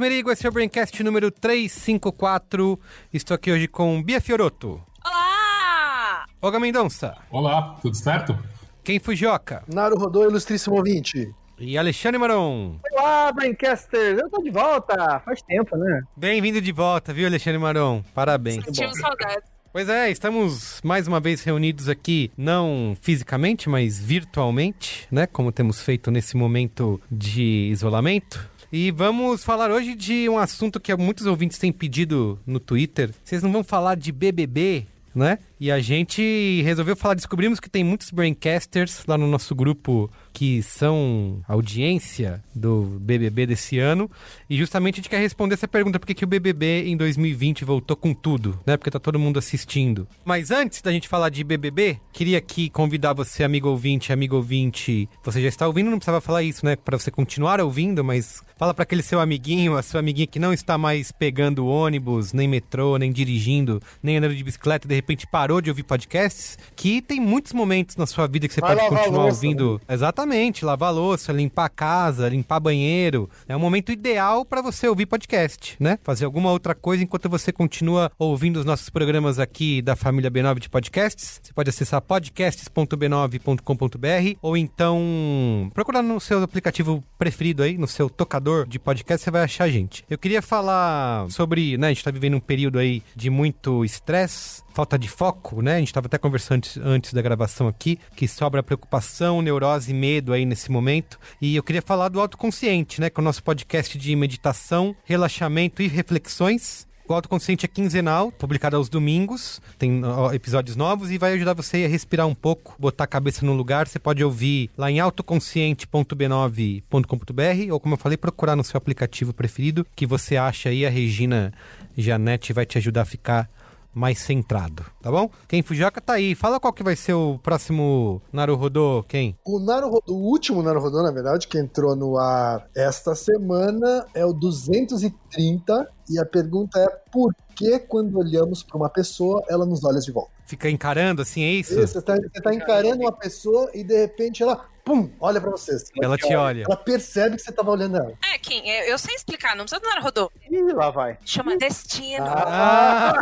Merigo, esse é o Braincast número 354. Estou aqui hoje com Bia Fioroto. Olá! Olga Mendonça. Olá, tudo certo? Ken Fujioka. Naru Rodô, ilustríssimo ouvinte. E Alexandre Maron. Olá, Braincasters! Eu tô de volta! Faz tempo, né? Bem-vindo de volta, viu, Alexandre Maron? Parabéns. Tive saudade. Pois é, estamos mais uma vez reunidos aqui, não fisicamente, mas virtualmente, né? Como temos feito nesse momento de isolamento. E vamos falar hoje de um assunto que muitos ouvintes têm pedido no Twitter. Vocês não vão falar de BBB, né? E a gente resolveu falar, descobrimos que tem muitos braincasters lá no nosso grupo que são audiência do BBB desse ano. E justamente a gente quer responder essa pergunta: por que, que o BBB em 2020 voltou com tudo, né? Porque tá todo mundo assistindo. Mas antes da gente falar de BBB, queria aqui convidar você, amigo ouvinte, amigo ouvinte. Você já está ouvindo, não precisava falar isso, né? Para você continuar ouvindo, mas fala para aquele seu amiguinho, a sua amiguinha que não está mais pegando ônibus, nem metrô, nem dirigindo, nem andando de bicicleta, de repente parou de ouvir podcasts, que tem muitos momentos na sua vida que você Vai pode continuar louça, ouvindo. Exatamente, lavar louça, limpar a casa, limpar banheiro. É um momento ideal para você ouvir podcast, né? Fazer alguma outra coisa enquanto você continua ouvindo os nossos programas aqui da família B9 de podcasts. Você pode acessar podcasts.b9.com.br ou então procurar no seu aplicativo preferido aí, no seu tocador de podcast, você vai achar a gente. Eu queria falar sobre, né, a gente tá vivendo um período aí de muito estresse, falta de foco, né? A gente estava até conversando antes, da gravação aqui, que sobra preocupação, neurose e medo aí nesse momento. E eu queria falar do autoconsciente, né? Que é o nosso podcast de meditação, relaxamento e reflexões. O Autoconsciente é quinzenal, publicado aos domingos, tem episódios novos e vai ajudar você a respirar um pouco, botar a cabeça no lugar. Você pode ouvir lá em autoconsciente.b9.com.br ou, como eu falei, procurar no seu aplicativo preferido, que você acha aí. A Regina Janete vai te ajudar a ficar mais centrado, tá bom? Quem Fujioka tá aí. Fala qual que vai ser o próximo Naruhodô, quem? O Naruhodô, o último Naruhodô, na verdade, que entrou no ar esta semana é o 230 e a pergunta é por que quando olhamos para uma pessoa, ela nos olha de volta? Fica encarando assim, é isso? Isso, você tá, você tá encarando uma pessoa e de repente ela, pum, olha para você. Ela te olha. Ela percebe que você tava olhando ela. É, Kim, eu, eu sei explicar, não precisa do Naruhodô. Ih, lá vai. Chama destino. Ah,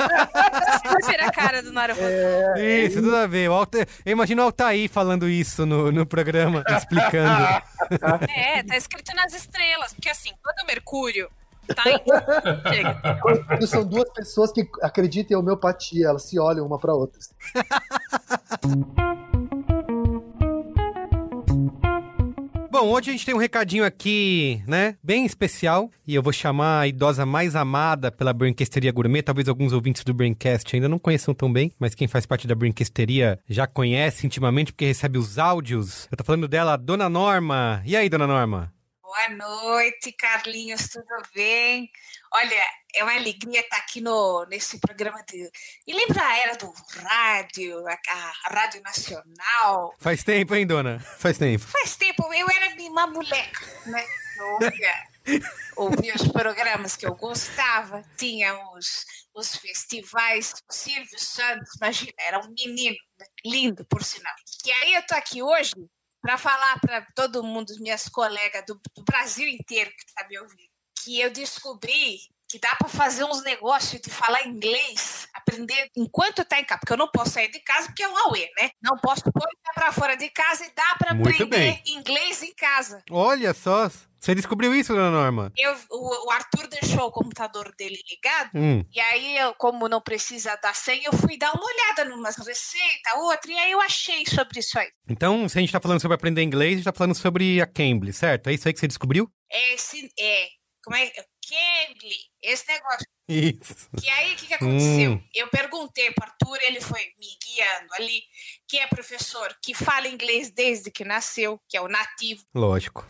Você vai ver a cara do Naruhodô. isso, tudo a ver. O Alta... Eu imagino o Altair falando isso no, no programa, explicando. É, tá escrito nas estrelas. Porque assim, quando o Mercúrio tá em... Chega. São duas pessoas que acreditam em homeopatia, elas se olham uma para outra. Bom, hoje a gente tem um recadinho aqui, né, bem especial, e eu vou chamar a idosa mais amada pela Brinquesteria Gourmet, talvez alguns ouvintes do Braincast ainda não conheçam tão bem, mas quem faz parte da Brinquesteria já conhece intimamente porque recebe os áudios. Eu tô falando dela, Dona Norma. E aí, Dona Norma? Boa noite, Carlinhos, tudo bem? Olha, é uma alegria estar aqui no, nesse programa de. E lembra a era do rádio, a, a Rádio Nacional? Faz tempo, hein, Dona? Faz tempo. Faz tempo, eu era uma moleca, né? Eu ouvia, os programas que eu gostava, tinha os, os festivais, o Silvio Santos, imagina, era um menino, né? lindo, por sinal. E aí eu tô aqui hoje para falar para todo mundo, minhas colegas do, do Brasil inteiro que está me ouvindo, que eu descobri que dá para fazer uns negócios de falar inglês, aprender enquanto tá em casa, porque eu não posso sair de casa porque é um auê, né? Não posso pôr para fora de casa e dá para aprender bem. inglês em casa. Olha só, você descobriu isso, Dona Norma? Eu, o, o Arthur deixou o computador dele ligado, Hum, e aí, eu, como não precisa dar senha, eu fui dar uma olhada numas receitas, outra, e aí eu achei sobre isso aí. então, se a gente tá falando sobre aprender inglês, a gente tá falando sobre a Cambly, certo? É isso aí que você descobriu? Esse é, como é, Cambly, esse negócio. Isso. E aí, o que, que aconteceu? Hum. Eu perguntei para Arthur, ele foi me guiando ali, que é professor que fala inglês desde que nasceu, que é o nativo. Lógico.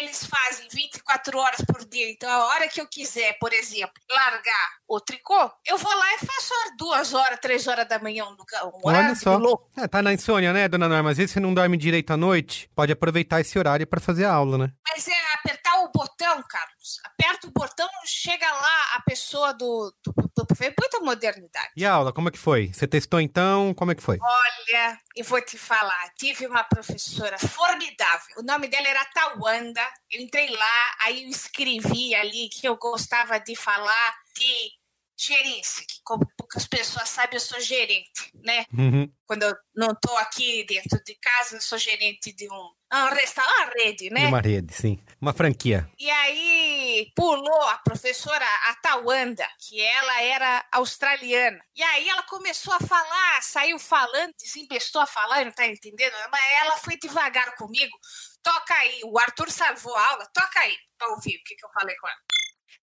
Eles fazem 24 horas por dia. Então, a hora que eu quiser, por exemplo, largar o tricô, eu vou lá e faço duas horas, três horas da manhã, um, Olha só. louco. É, tá na insônia, né, dona Norma? Às vezes você não dorme direito à noite, pode aproveitar esse horário pra fazer a aula, né? Mas é apertar o botão, Carlos. Aperta o botão, chega lá a pessoa do. do, do, do muita modernidade. E a aula, como é que foi? Você testou então? Como é que foi? Olha, eu vou te falar, tive uma professora formidável. O nome dela era Tawanda. Eu entrei lá, aí eu escrevi ali que eu gostava de falar de gerência, que como poucas pessoas sabem, eu sou gerente, né? Uhum. Quando eu não estou aqui dentro de casa, eu sou gerente de um, um restaurante, uma rede, né? Uma rede, sim. Uma franquia. E aí pulou a professora Atawanda, que ela era australiana. E aí ela começou a falar, saiu falando, desempestou a falar, não tá entendendo? Mas ela foi devagar comigo. Toca aí, o Arthur salvou a aula, toca aí pra ouvir o que, que eu falei com ela.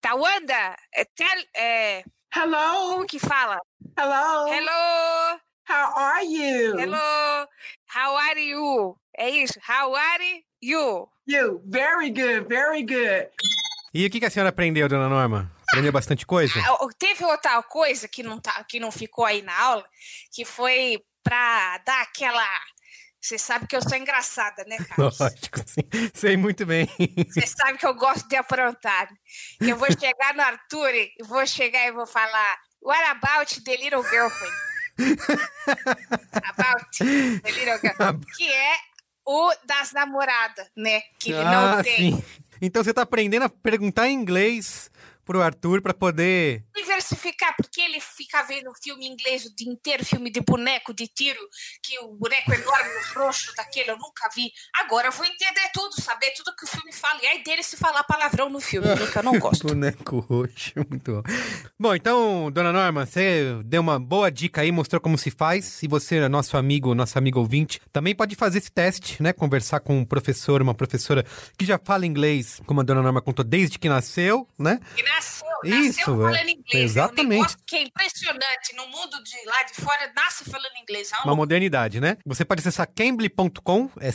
Tawanda, é, tell, é, Hello, como que fala? hello. Hello, How are you? hello, how are you? É isso, how are you? You. Very good, very good. E o que a senhora aprendeu, dona Norma? Aprendeu bastante coisa? Ah, Teve outra coisa que não, tá, que não ficou aí na aula, que foi pra dar aquela. Você sabe que eu sou engraçada, né, Carlos? Lógico, sim. Sei muito bem. Você sabe que eu gosto de aprontar. Eu vou chegar no Arthur e vou chegar e vou falar: What about the little girlfriend? about the little girlfriend. Que é o das namoradas, né? Que ele não ah, tem. sim. Então você tá aprendendo a perguntar em inglês pro Arthur pra poder. diversificar, porque ele fica vendo filme em inglês o dia inteiro, filme de boneco, de tiro, que o boneco enorme, roxo daquele, eu nunca vi. Agora eu vou entender tudo, saber tudo que o filme fala. E aí dele se falar palavrão no filme, que eu não gosto. Boneco roxo, muito bom. Bom, então, dona Norma, você deu uma boa dica aí, mostrou como se faz. E você, nosso amigo, nosso amigo ouvinte, também pode fazer esse teste, né? Conversar com um professor, uma professora que já fala inglês, como a dona Norma contou, desde que nasceu, né? E nasceu, Isso, nasceu é. falando inglês. É um Exatamente. negócio que é impressionante. No mundo de lá de fora, nasce falando inglês. É uma Uma modernidade, né? Você pode acessar cambly.com, é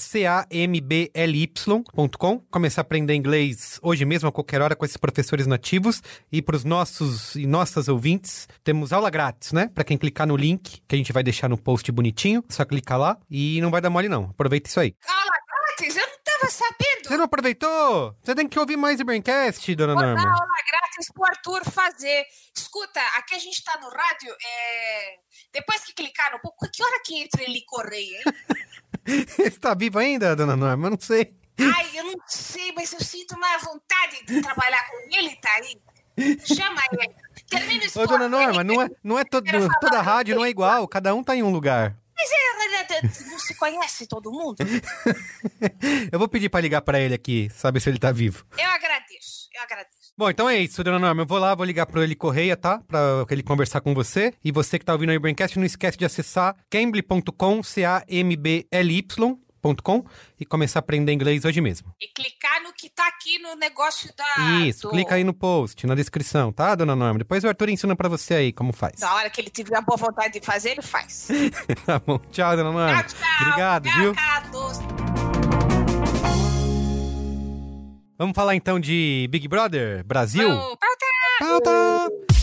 C-A-M-B-L-Y.com, começar a aprender inglês hoje mesmo, a qualquer hora, com esses professores nativos. E para os nossos e nossas ouvintes, temos aula grátis, né? Para quem clicar no link, que a gente vai deixar no post bonitinho, só clicar lá e não vai dar mole, não. Aproveita isso aí. aula grátis, eu não estava sabendo. Você não aproveitou? Você tem que ouvir mais o Braincast, dona Vou dar Norma. aula grátis pro Arthur fazer. Escuta, aqui a gente tá no rádio, é... depois que clicar no pouco, que hora que entra ele correia, hein? Você tá vivo ainda, dona Norma? Eu não sei. Ai, eu não sei, mas eu sinto uma vontade de trabalhar com ele, tá aí. Chama ele. Termina o Ô, dona Norma, não é, não é falar toda rádio, não é igual. Cada um tá em um lugar. Mas é, não se conhece todo mundo? Eu vou pedir pra ligar pra ele aqui, saber se ele tá vivo. Eu agradeço, eu agradeço. Bom, então é isso, dona Norma. Eu vou lá, vou ligar pro ele Correia, tá? Pra ele conversar com você. E você que tá ouvindo aí o Braincast, não esquece de acessar cambly.com, C-A-M-B-L-Y.com e começar a aprender inglês hoje mesmo. E clicar no que tá aqui no negócio da. Isso, do- clica aí no post, na descrição, tá, dona Norma? Depois o Arthur ensina pra você aí como faz. Da hora que ele tiver a boa vontade de fazer, ele faz. tá bom. Tchau, dona Norma. Tchau, tchau. Obrigado, viu? Vamos falar então de Big Brother Brasil? Vamos, pauta. Pauta!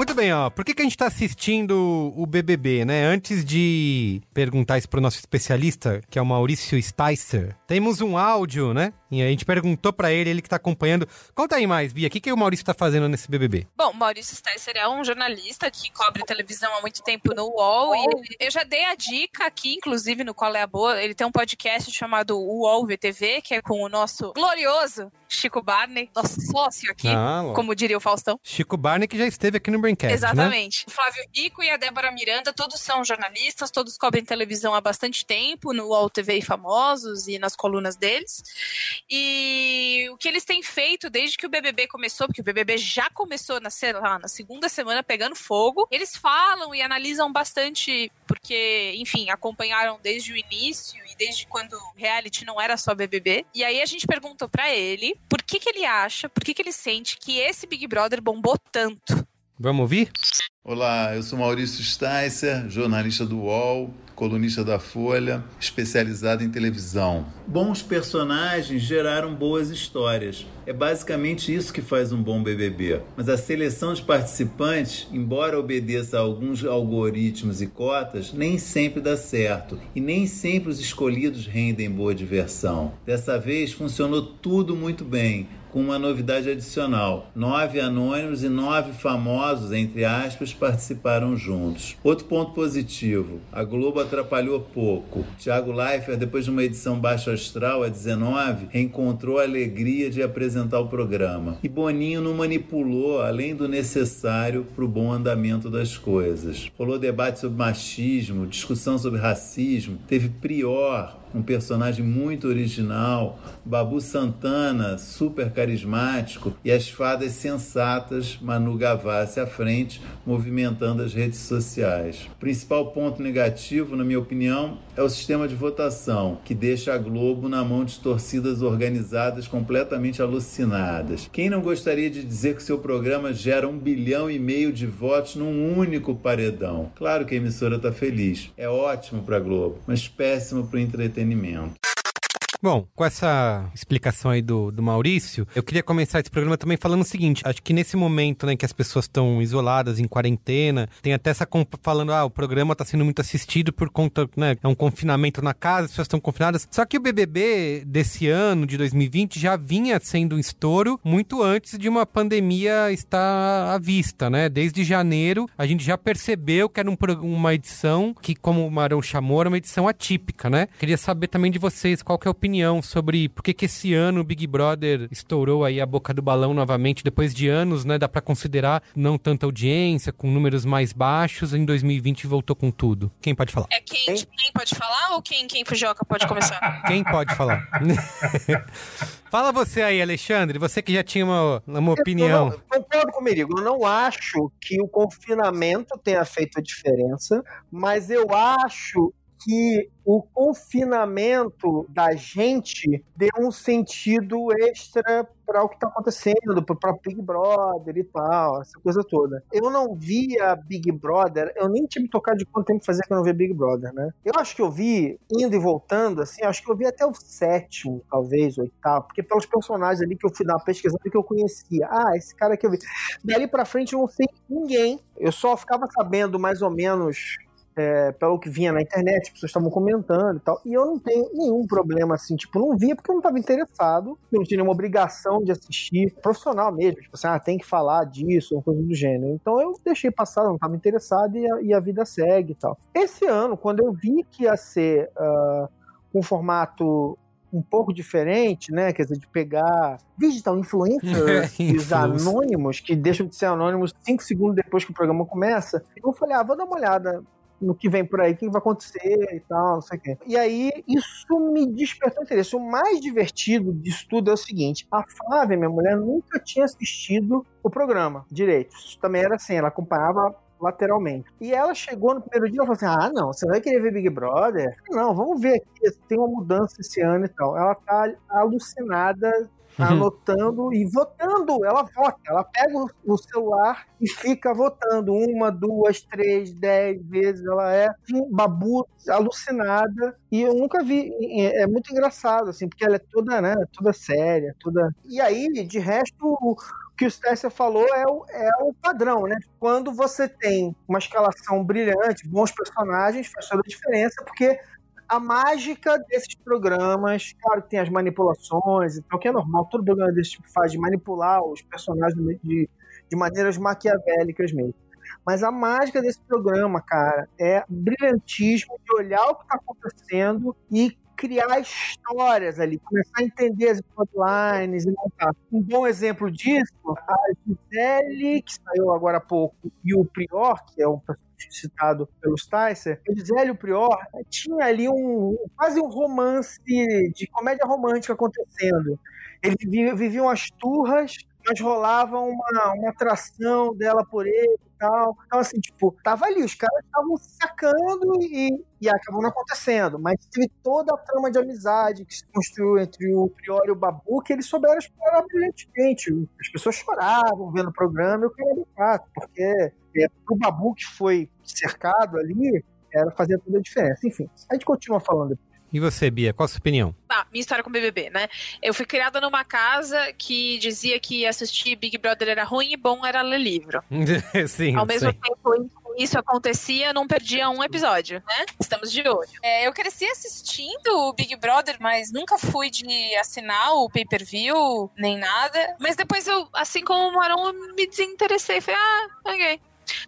What Muito bem, ó. Por que, que a gente tá assistindo o BBB, né? Antes de perguntar isso pro nosso especialista, que é o Maurício Sticer, temos um áudio, né? E a gente perguntou pra ele, ele que tá acompanhando. Conta aí mais, Bia, o que, que o Maurício tá fazendo nesse BBB? Bom, Maurício Sticer é um jornalista que cobre televisão há muito tempo no UOL. E ele- eu já dei a dica aqui, inclusive, no Qual é a Boa. Ele tem um podcast chamado UOL VTV, que é com o nosso glorioso Chico Barney, nosso sócio aqui, Ah, como diria o Faustão. Chico Barney, que já esteve aqui no Braincast, né? Exatamente. O Flávio Rico e a Débora Miranda, todos são jornalistas, todos cobrem televisão há bastante tempo, no UOL TV e Famosos e nas colunas deles. E o que eles têm feito desde que o BBB começou, porque o BBB já começou na, sei lá, na segunda semana pegando fogo, eles falam e analisam bastante, porque, enfim, acompanharam desde o início e desde quando o reality não era só BBB. E aí a gente perguntou pra ele por que, que ele acha, por que, que ele sente que esse Big Brother bombou tanto. Vamos ouvir? Olá, eu sou Maurício Sticer, jornalista do UOL, colunista da Folha, especializado em televisão. Bons personagens geraram boas histórias. É basicamente isso que faz um bom BBB. Mas a seleção de participantes, embora obedeça a alguns algoritmos e cotas, nem sempre dá certo. E nem sempre os escolhidos rendem boa diversão. Dessa vez funcionou tudo muito bem com uma novidade adicional. Nove anônimos e nove famosos, entre aspas, participaram juntos. Outro ponto positivo: a Globo atrapalhou pouco. Thiago Leifert, depois de uma edição baixo astral, a 19, reencontrou a alegria de apresentar o programa. E Boninho não manipulou além do necessário para o bom andamento das coisas. Rolou debate sobre machismo, discussão sobre racismo, teve Prior, um personagem muito original, Babu Santana, super carismático, e as fadas sensatas Manu Gavassi à frente, movimentando as redes sociais. O principal ponto negativo, na minha opinião, é o sistema de votação, que deixa a Globo na mão de torcidas organizadas completamente alucinadas. Quem não gostaria de dizer que seu programa gera um bilhão e meio de votos num único paredão? Claro que a emissora está feliz. É ótimo para a Globo, mas péssimo para o entretenimento entretenimento. Bom, com essa explicação aí do, do Maurício, eu queria começar esse programa também falando o seguinte: acho que nesse momento, né, que as pessoas estão isoladas, em quarentena, tem até essa falando, ah, o programa está sendo muito assistido por conta, né, é um confinamento na casa, as pessoas estão confinadas. Só que o BBB desse ano, de 2020, já vinha sendo um estouro muito antes de uma pandemia estar à vista, né? Desde janeiro, a gente já percebeu que era um uma edição que, como o Marão chamou, era uma edição atípica, né? Queria saber também de vocês qual que é a opinião sobre por que, que esse ano o Big Brother estourou aí a boca do balão novamente, depois de anos, né? Dá pra considerar não tanta audiência, com números mais baixos, em 2020 voltou com tudo. Quem pode falar? É quem, quem pode falar ou quem, quem Fujoca pode começar? Quem pode falar? Fala você aí, Alexandre, você que já tinha uma, uma opinião. Eu não, concordo comigo. Eu não acho que o confinamento tenha feito a diferença, mas eu acho que o confinamento da gente deu um sentido extra para o que está acontecendo, para Big Brother e tal, essa coisa toda. Eu não via Big Brother, eu nem tinha me tocado de quanto tempo fazia que eu não via Big Brother, né? Eu acho que eu vi, indo e voltando, assim, acho que eu vi até o sétimo, talvez, o oitavo, porque pelos personagens ali que eu fui dar uma pesquisada que eu conhecia. Ah, esse cara que eu vi. Dali pra frente eu não sei ninguém. Eu só ficava sabendo mais ou menos é, pelo que vinha na internet, as pessoas estavam comentando e tal. E eu não tenho nenhum problema assim, tipo, não via porque eu não estava interessado, eu não tinha nenhuma obrigação de assistir, profissional mesmo, tipo assim, ah, tem que falar disso, uma coisa do gênero. Então eu deixei passar, não estava interessado e a, e a vida segue e tal. Esse ano, quando eu vi que ia ser uh, um formato um pouco diferente, né? Quer dizer, de pegar digital influencers os anônimos, que deixam de ser anônimos cinco segundos depois que o programa começa. Eu falei, ah, vou dar uma olhada no que vem por aí, o que vai acontecer e tal, não sei o quê. E aí, isso me despertou interesse. O mais divertido disso tudo é o seguinte: a Flávia, minha mulher, nunca tinha assistido o programa direito. Isso também era assim, ela acompanhava lateralmente. E ela chegou no primeiro dia e falou assim: Ah, não, você vai querer ver Big Brother? Não, vamos ver aqui, tem uma mudança esse ano e tal. Ela tá alucinada anotando e votando. Ela vota, ela pega o celular e fica votando uma, duas, três, dez vezes. Ela é um babu alucinada e eu nunca vi. É muito engraçado assim, porque ela é toda, né, toda séria, toda. E aí, de resto, o que o Stécia falou é o, é o padrão, né? Quando você tem uma escalação brilhante, bons personagens, faz toda a diferença, porque a mágica desses programas, claro que tem as manipulações, então que é normal, todo programa desse tipo faz de manipular os personagens de, de maneiras maquiavélicas mesmo. Mas a mágica desse programa, cara, é brilhantismo de olhar o que está acontecendo e criar histórias ali, começar a entender as storylines e montar. Um bom exemplo disso, a Gisele, que saiu agora há pouco, e o Prior, que é um citado pelo Sticer, o Prior tinha ali um quase um romance de comédia romântica acontecendo. Eles viviam as turras, mas rolava uma, uma atração dela por ele e tal. Então, assim, tipo, tava ali, os caras estavam sacando e, e acabou não acontecendo. Mas teve toda a trama de amizade que se construiu entre o Prior e o Babu, que eles souberam explorar brilhantemente. As pessoas choravam vendo o programa e o cara fato, porque é, pro Babu que foi cercado ali, era fazer toda a diferença. Enfim, a gente continua falando E você, Bia, qual a sua opinião? Tá, minha história com o BBB, né? Eu fui criada numa casa que dizia que assistir Big Brother era ruim e bom era ler livro. sim, Ao mesmo sim. tempo em que isso acontecia, não perdia um episódio, né? Estamos de olho. É, eu cresci assistindo o Big Brother, mas nunca fui de assinar o pay-per-view, nem nada. Mas depois eu, assim como o Marão, eu me desinteressei. Falei, ah, ok.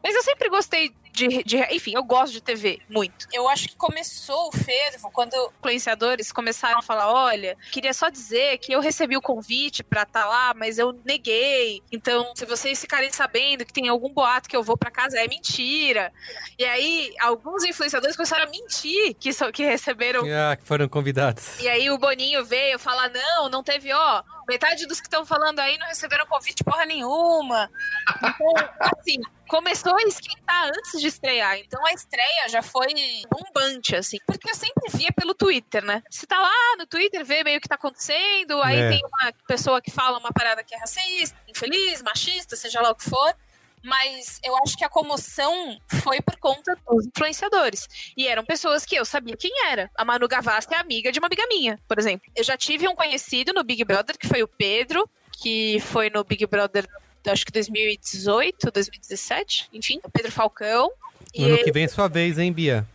Mas eu sempre gostei de, de- Enfim, eu gosto de TV, muito. Eu acho que começou o fervo quando influenciadores começaram a falar: olha, queria só dizer que eu recebi o convite pra estar lá, mas eu neguei. Então, se vocês ficarem sabendo que tem algum boato que eu vou pra casa, é mentira. E aí, alguns influenciadores começaram a mentir que, so- que receberam Ah, que foram convidados. e aí o Boninho veio falar: não, não teve, ó. Metade dos que estão falando aí não receberam convite porra nenhuma. Então, assim, começou a esquentar antes de estrear. Então a estreia já foi bombante, assim. Porque eu sempre via pelo Twitter, né? Se tá lá no Twitter, vê meio o que tá acontecendo. Aí É. tem uma pessoa que fala uma parada que é racista, infeliz, machista, seja lá o que for. Mas eu acho que a comoção foi por conta dos influenciadores. E eram pessoas que eu sabia quem era. A Manu Gavassi é amiga de uma amiga minha, por exemplo. Eu já tive um conhecido no Big Brother, que foi o Pedro, que foi no Big Brother, acho que 2018, 2017, enfim, o Pedro Falcão. E Ano ele- que vem é sua vez, hein, Bia?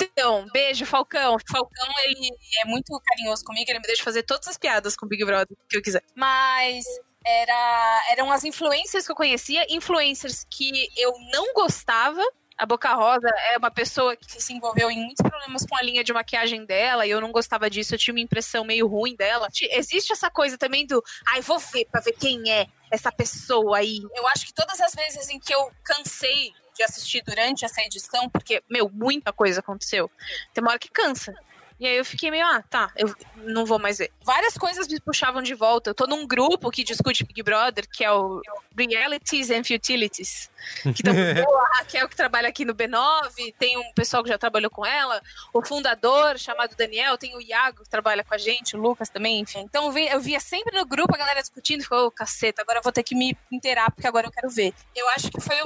então, beijo, Falcão. Falcão, ele é muito carinhoso comigo, ele me deixa fazer todas as piadas com o Big Brother que eu quiser. Mas era, eram as influencers que eu conhecia, influencers que eu não gostava. A Boca Rosa é uma pessoa que se envolveu em muitos problemas com a linha de maquiagem dela e eu não gostava disso, eu tinha uma impressão meio ruim dela. Existe essa coisa também do, ai, vou ver pra ver quem é essa pessoa aí. Eu acho que todas as vezes em que eu cansei de assistir durante essa edição, porque, meu, muita coisa aconteceu. Tem uma hora que cansa. E aí eu fiquei meio, ah, tá, eu não vou mais ver. Várias coisas me puxavam de volta. Eu tô num grupo que discute Big Brother, que é o Realities and Futilities. Que, tá a Raquel, que trabalha aqui no B9, tem um pessoal que já trabalhou com ela, o fundador, chamado Daniel, tem o Iago, que trabalha com a gente, o Lucas também, enfim. Então eu via, eu via sempre no grupo a galera discutindo, ficou, ô, caceta, agora eu vou ter que me inteirar, porque agora eu quero ver. Eu acho que foi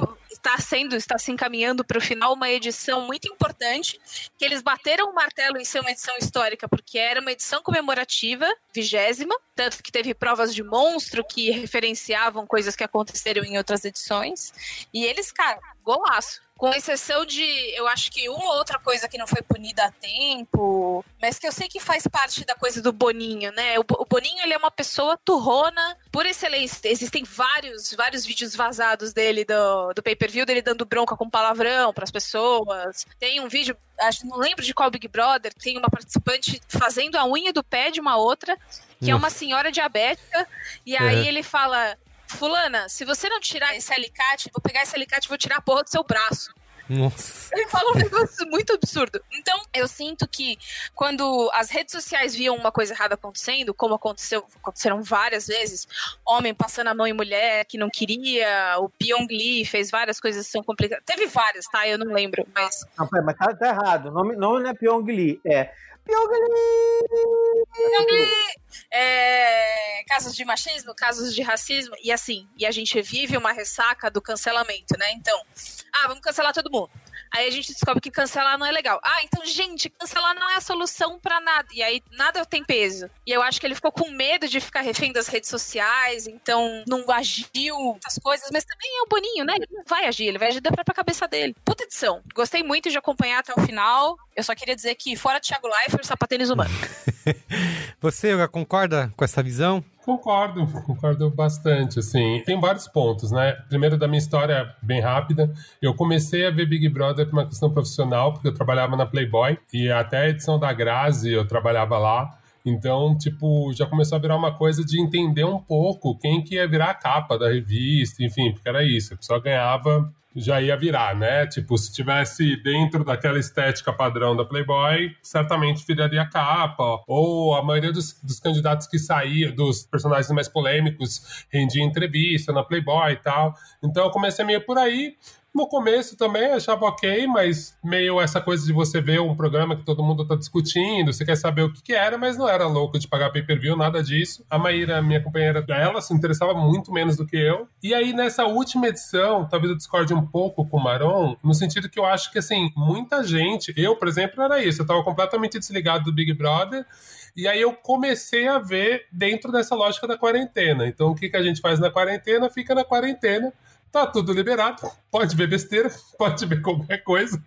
está sendo, está se encaminhando para o final uma edição muito importante, que eles bateram o martelo em ser uma edição histórica, porque era uma edição comemorativa, vigésima, tanto que teve provas de monstro que referenciavam coisas que aconteceram em outras edições. E eles, cara, golaço. Com exceção de, eu acho que uma ou outra coisa que não foi punida a tempo, mas que eu sei que faz parte da coisa do Boninho, né? O, Bo- o Boninho, ele é uma pessoa turrona por excelência. Existem vários, vários vídeos vazados dele do, do pay-per-view, dele dando bronca com palavrão pras pessoas. Tem um vídeo, acho, não lembro de qual Big Brother, tem uma participante fazendo a unha do pé de uma outra, que é uma senhora diabética, e aí ele fala... Fulana, se você não tirar esse alicate, vou pegar esse alicate e vou tirar a porra do seu braço. Nossa. Ele fala um negócio muito absurdo. Então, eu sinto que quando as redes sociais viam uma coisa errada acontecendo, como aconteceu, aconteceram várias vezes, homem passando a mão em mulher que não queria, o Pyong Lee fez várias coisas que são complicadas. Teve várias, tá? Eu não lembro, mas Não, pera, mas tá, tá errado. O nome, nome não é Pyong Lee, é É, casos de machismo, casos de racismo, e assim, e a gente vive uma ressaca do cancelamento, né? Então, ah, vamos cancelar todo mundo. Aí a gente descobre que cancelar não é legal. Ah, então, gente, cancelar não é a solução pra nada. E aí nada tem peso. E eu acho que ele ficou com medo de ficar refém das redes sociais, então não agiu muitas coisas, mas também é o Boninho, né? Ele não vai agir, ele vai agir da própria cabeça dele. Puta edição. Gostei muito de acompanhar até o final. Eu só queria dizer que fora Thiago Leifert, sapatênis humano. Você concorda com essa visão? Concordo, concordo bastante, assim. Tem vários pontos, né? Primeiro, da minha história, bem rápida, eu comecei a ver Big Brother por uma questão profissional, porque eu trabalhava na Playboy, e até a edição da Grazi eu trabalhava lá. Então, tipo, já começou a virar uma coisa de entender um pouco quem que ia virar a capa da revista, enfim, porque era isso. A pessoa ganhava já ia virar, né? Tipo, se tivesse dentro daquela estética padrão da Playboy, certamente viraria capa. Ou a maioria dos, dos candidatos que saíam, dos personagens mais polêmicos, rendia entrevista na Playboy e tal. Então eu comecei meio por aí. No começo também achava ok, mas meio essa coisa de você ver um programa que todo mundo tá discutindo, você quer saber o que, que era, mas não era louco de pagar pay-per-view, nada disso. A Maíra, minha companheira, ela se interessava muito menos do que eu. E aí, nessa última edição, talvez eu discorde um pouco com o Maron, no sentido que eu acho que, assim, muita gente, eu, por exemplo, era isso, eu tava completamente desligado do Big Brother, e aí eu comecei a ver dentro dessa lógica da quarentena. Então, o que, que a gente faz na quarentena? Fica na quarentena Tá tudo liberado, pode ver besteira, pode ver qualquer coisa.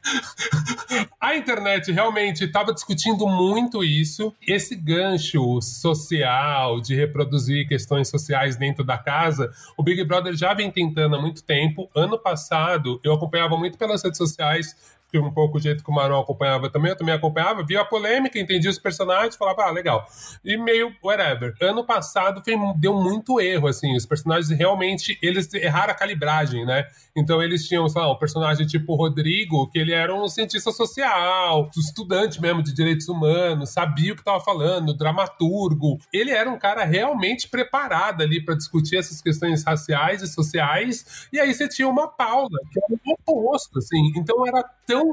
A internet realmente estava discutindo muito isso. Esse gancho social de reproduzir questões sociais dentro da casa, o Big Brother já vem tentando há muito tempo. Ano passado, eu acompanhava muito pelas redes sociais que um pouco o jeito que o Manuel acompanhava também, eu também acompanhava, via a polêmica, entendia os personagens, falava, ah, legal. E meio whatever. Ano passado foi, deu muito erro, assim, os personagens realmente, eles erraram a calibragem, né? Então eles tinham, sei lá, um personagem tipo Rodrigo, que ele era um cientista social, estudante mesmo de direitos humanos, sabia o que estava falando, dramaturgo. Ele era um cara realmente preparado ali para discutir essas questões raciais e sociais. E aí você tinha uma Paula, que era o oposto, assim. Então era tão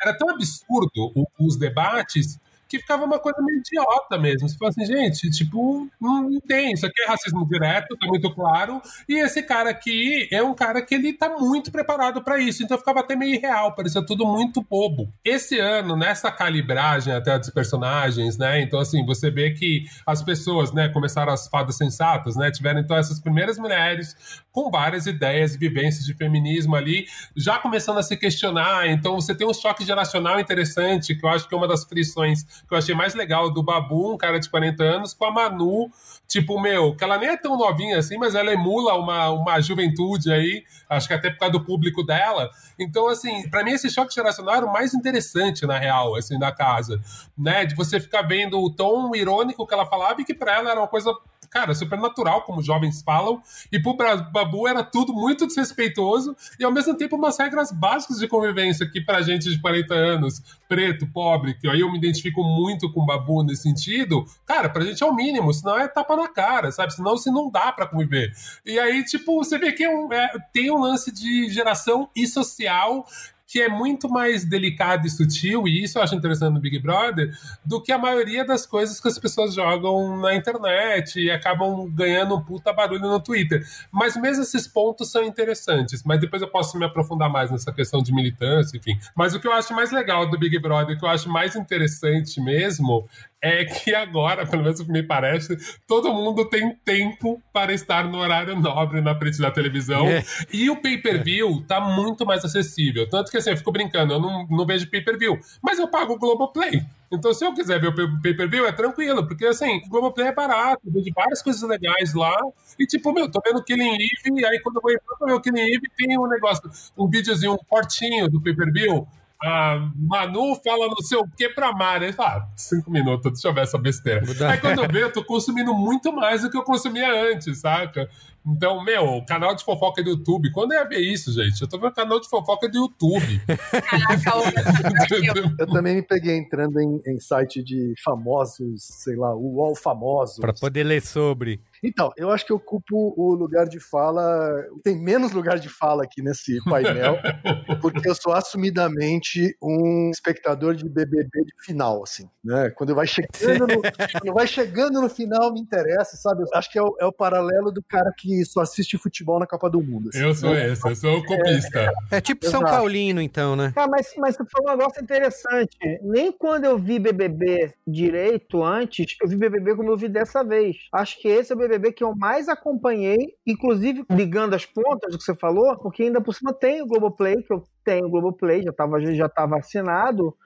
era tão absurdo os debates que ficava uma coisa meio idiota mesmo. Você fala assim, gente, tipo, não, tem, isso aqui é racismo direto, tá muito claro, e esse cara aqui é um cara que ele tá muito preparado para isso, então ficava até meio irreal, parecia tudo muito bobo. Esse ano, nessa calibragem até dos personagens, né, então assim, você vê que as pessoas, né, começaram as fadas sensatas, né, tiveram então essas primeiras mulheres com várias ideias e vivências de feminismo ali, já começando a se questionar, então você tem um choque geracional interessante, que eu acho que é uma das frições que eu achei mais legal do Babu, um cara de 40 anos, com a Manu, tipo, meu, que ela nem é tão novinha assim, mas ela emula uma, uma juventude aí, acho que até por causa do público dela. Então, assim, para mim esse choque geracional era o mais interessante, na real, assim, da casa, né? De você ficar vendo o tom irônico que ela falava e que para ela era uma coisa cara, super natural, como jovens falam, e pro Babu era tudo muito desrespeitoso e ao mesmo tempo umas regras básicas de convivência que pra gente de 40 anos, preto, pobre, que aí eu me identifico muito com o Babu nesse sentido, cara, pra gente é o mínimo, senão é tapa na cara, sabe? Senão se não dá pra conviver. E aí, tipo, você vê que é um, é, tem um lance de geração e social que é muito mais delicado e sutil, e isso eu acho interessante no Big Brother, do que a maioria das coisas que as pessoas jogam na internet e acabam ganhando um puta barulho no Twitter. Mas mesmo esses pontos são interessantes, mas depois eu posso me aprofundar mais nessa questão de militância, enfim. Mas o que eu acho mais legal do Big Brother, o que eu acho mais interessante mesmo, é que agora, pelo menos me parece, todo mundo tem tempo para estar no horário nobre na frente da televisão. É. E o pay-per-view tá muito mais acessível. Tanto que assim, eu fico brincando, eu não, não vejo pay-per-view, mas eu pago o Globoplay. Então, se eu quiser ver o pay-per-view, é tranquilo, porque assim, o Globoplay é barato, eu vejo várias coisas legais lá. E tipo, meu, tô vendo o Killing Eve, e aí quando eu vou entrar pra ver o Killing Eve, tem um negócio, um videozinho, um cortinho do pay-per-view a Manu fala não sei o que pra Mari. Ele fala, ah, cinco minutos, deixa eu ver essa besteira. Aí quando eu vejo, eu tô consumindo muito mais do que eu consumia antes, saca? Então, meu, canal de fofoca do YouTube. Quando é ver isso, gente? Eu tô vendo canal de fofoca do YouTube. eu também me peguei entrando em, em site de famosos, sei lá, o UOL famosos. Pra poder ler sobre. Então, eu acho que eu ocupo o lugar de fala. Tem menos lugar de fala aqui nesse painel, porque eu sou assumidamente um espectador de BBB de final, assim, né? Quando vai chegando no, quando vai chegando no final, me interessa, sabe? Eu acho que é o, é o paralelo do cara que só assiste futebol na Copa do Mundo. Assim, eu sou né? esse, eu sou o copista. É, é tipo Exato. São Paulino, então, né? Ah, mas, mas foi um negócio interessante. Nem quando eu vi BBB direito antes, eu vi BBB como eu vi dessa vez. Acho que esse é o BBB BBB que eu mais acompanhei, inclusive ligando as pontas do que você falou, porque ainda por cima tem o Globoplay, que eu tenho o Globoplay, já estava já tava assinado.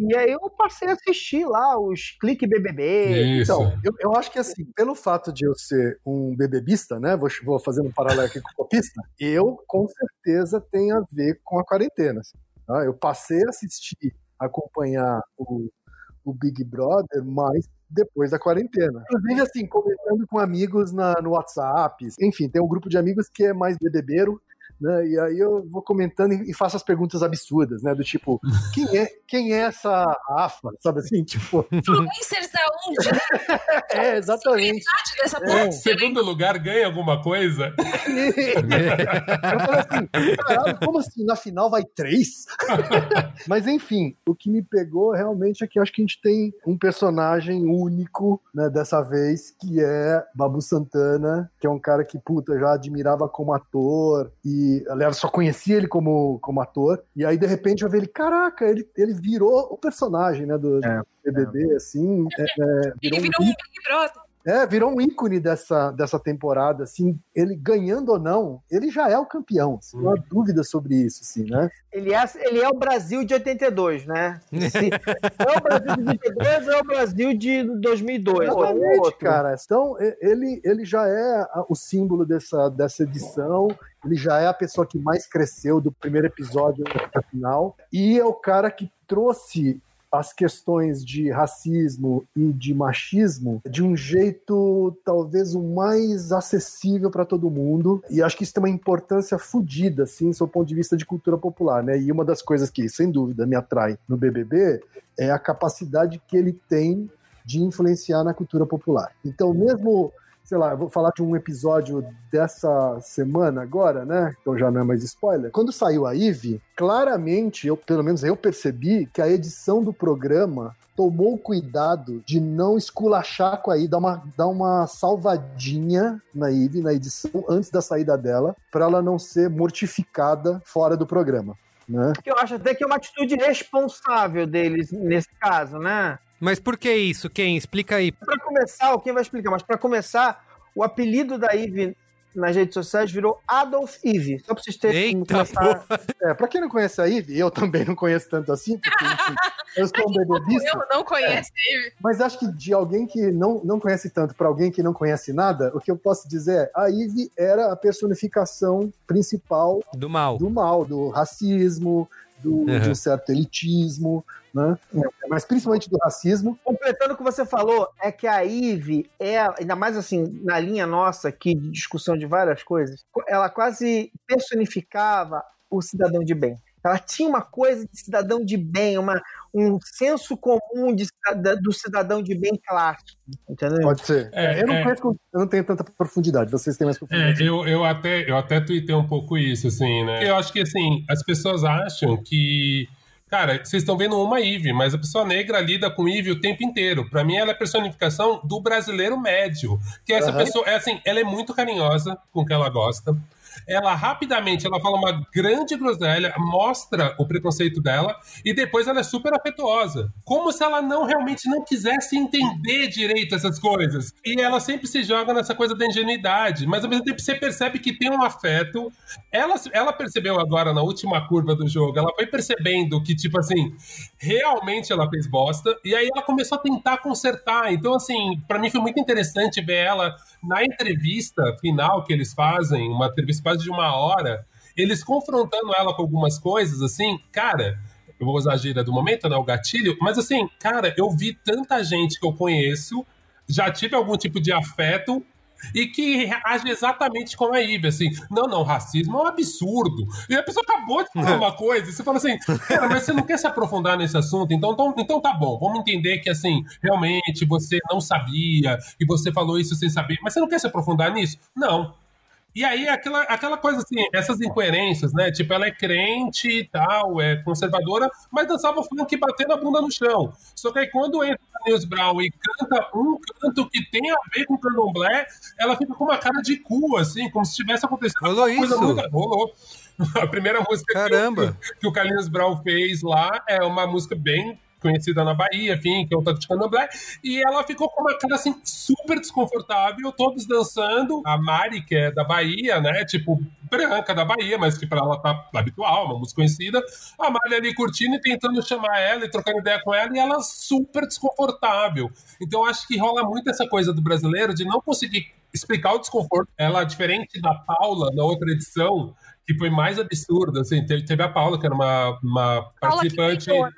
E aí eu passei a assistir lá os Clique BBB. Isso. Então, eu, eu acho que assim, pelo fato de eu ser um bebebista, né, vou, vou fazer um paralelo aqui com o copista, eu com certeza tenho a ver com a quarentena. Assim, tá? Eu passei a assistir, acompanhar o, o Big Brother mais depois da quarentena. Inclusive, assim, conversando com amigos na, no WhatsApp. Enfim, tem um grupo de amigos que é mais bebebeiro, né? E aí eu vou comentando e faço as perguntas absurdas, né? Do tipo, quem é, quem é essa AFA? Sabe assim, tipo. Influencers da onde? É, exatamente. Dessa É. Segundo lugar, ganha alguma coisa? Eu falei assim, caralho, como assim? Na final vai três? Mas enfim, o que me pegou realmente é que eu acho que a gente tem um personagem único, né, dessa vez, que é Babu Santana, que é um cara que, puta, já admirava como ator, e aliás, só conhecia ele como, como ator, e aí de repente eu vi ele, caraca, ele, ele virou o personagem, né, do É, BBB, assim, é, é, Ele um virou um Big Brother. É, virou um ícone dessa, dessa temporada, assim, ele ganhando ou não, ele já é o campeão, assim, não há dúvida sobre isso, assim, né? Ele é, ele é o Brasil de 82, né? Se é o Brasil de 82 ou é o Brasil de 2002? ou um ou Exatamente, outro. cara. Então, e- ele, ele já é o símbolo dessa, dessa edição, ele já é a pessoa que mais cresceu do primeiro episódio até o final, e é o cara que trouxe as questões de racismo e de machismo de um jeito talvez o mais acessível para todo mundo e acho que isso tem uma importância fodida assim, do ponto de vista de cultura popular, né? E uma das coisas que sem dúvida me atrai no BBB é a capacidade que ele tem de influenciar na cultura popular. Então, mesmo, sei lá, eu vou falar de um episódio dessa semana agora, né? Então já não é mais spoiler. Quando saiu a Eve, claramente, eu, pelo menos eu percebi que a edição do programa tomou cuidado de não esculachar com a Eve, dar uma, dar uma salvadinha na Eve, na edição, antes da saída dela, para ela não ser mortificada fora do programa. Né? Eu acho até que é uma atitude responsável deles nesse caso, né? Mas por que isso? Quem? Explica aí. Para começar, quem vai explicar, mas para começar, o apelido da Eve nas redes sociais virou Adolf Eve. Só pra vocês terem Eita, começar- É, pra quem não conhece a Eve, eu também não conheço tanto assim, porque enfim, eu sou um bebedista, Eu não conheço ele. mas acho que de alguém que não, não conhece tanto para alguém que não conhece nada, o que eu posso dizer é, a Eve era a personificação principal Do mal. do mal, do racismo, do, Uhum. de um certo elitismo, né? Mas principalmente do racismo. Completando o que você falou, é que a Eve é, ainda mais assim, na linha nossa aqui de discussão de várias coisas, ela quase personificava o cidadão de bem. Ela tinha uma coisa de cidadão de bem, uma, um senso comum de, do cidadão de bem clássico, entendeu? Pode ser. É, eu não é. conheço, eu não tenho tanta profundidade, vocês têm mais É, profundidade. eu, eu até eu até tuitei um pouco isso, assim, né? Eu acho que, assim, as pessoas acham que... Cara, vocês estão vendo uma Eve, mas a pessoa negra lida com Eve o tempo inteiro. Pra mim, ela é a personificação do brasileiro médio. Que essa Aham. pessoa, é assim, ela é muito carinhosa com o que ela gosta. Ela rapidamente, ela fala uma grande groselha, mostra o preconceito dela e depois ela é super afetuosa. Como se ela não realmente não quisesse entender direito essas coisas. E ela sempre se joga nessa coisa da ingenuidade, mas ao mesmo tempo você percebe que tem um afeto. Ela, ela percebeu agora na última curva do jogo, ela foi percebendo que, tipo assim, realmente ela fez bosta, e aí ela começou a tentar consertar. Então, assim, pra mim foi muito interessante ver ela na entrevista final que eles fazem, uma entrevista quase de uma hora, eles confrontando ela com algumas coisas, assim, cara. Eu vou usar a gíria do momento, né? O gatilho. Mas assim, cara, eu vi tanta gente que eu conheço, já tive algum tipo de afeto e que age exatamente como a Ive, assim, não, não, racismo é um absurdo. E a pessoa acabou de falar uma coisa, e você fala assim, cara, mas você não quer se aprofundar nesse assunto, então, então, então tá bom, vamos entender que, assim, realmente você não sabia, e você falou isso sem saber, mas você não quer se aprofundar nisso? Não. E aí, aquela, aquela coisa assim, essas incoerências, né? Tipo, ela é crente e tal, é conservadora, mas dançava funk batendo a bunda no chão. Só que aí, quando entra a Nils Brown e canta um canto que tem a ver com candomblé, ela fica com uma cara de cu, assim, como se tivesse acontecido Rolou isso? muito- Rolou. A primeira música que o- Caramba. que o Carlinhos Brown fez lá é uma música bem conhecida na Bahia, enfim, que é um tanto de candomblé, e ela ficou com uma cara assim super desconfortável, todos dançando. A Mari, que é da Bahia, né, tipo branca da Bahia, mas que pra ela tá habitual, uma música conhecida, a Mari ali curtindo e tentando chamar ela e trocando ideia com ela, e ela super desconfortável. Então acho que rola muito essa coisa do brasileiro de não conseguir explicar o desconforto. Ela, diferente da Paula na outra edição, que foi mais absurda, assim, teve, a Paula, que era uma, uma Paula participante. né?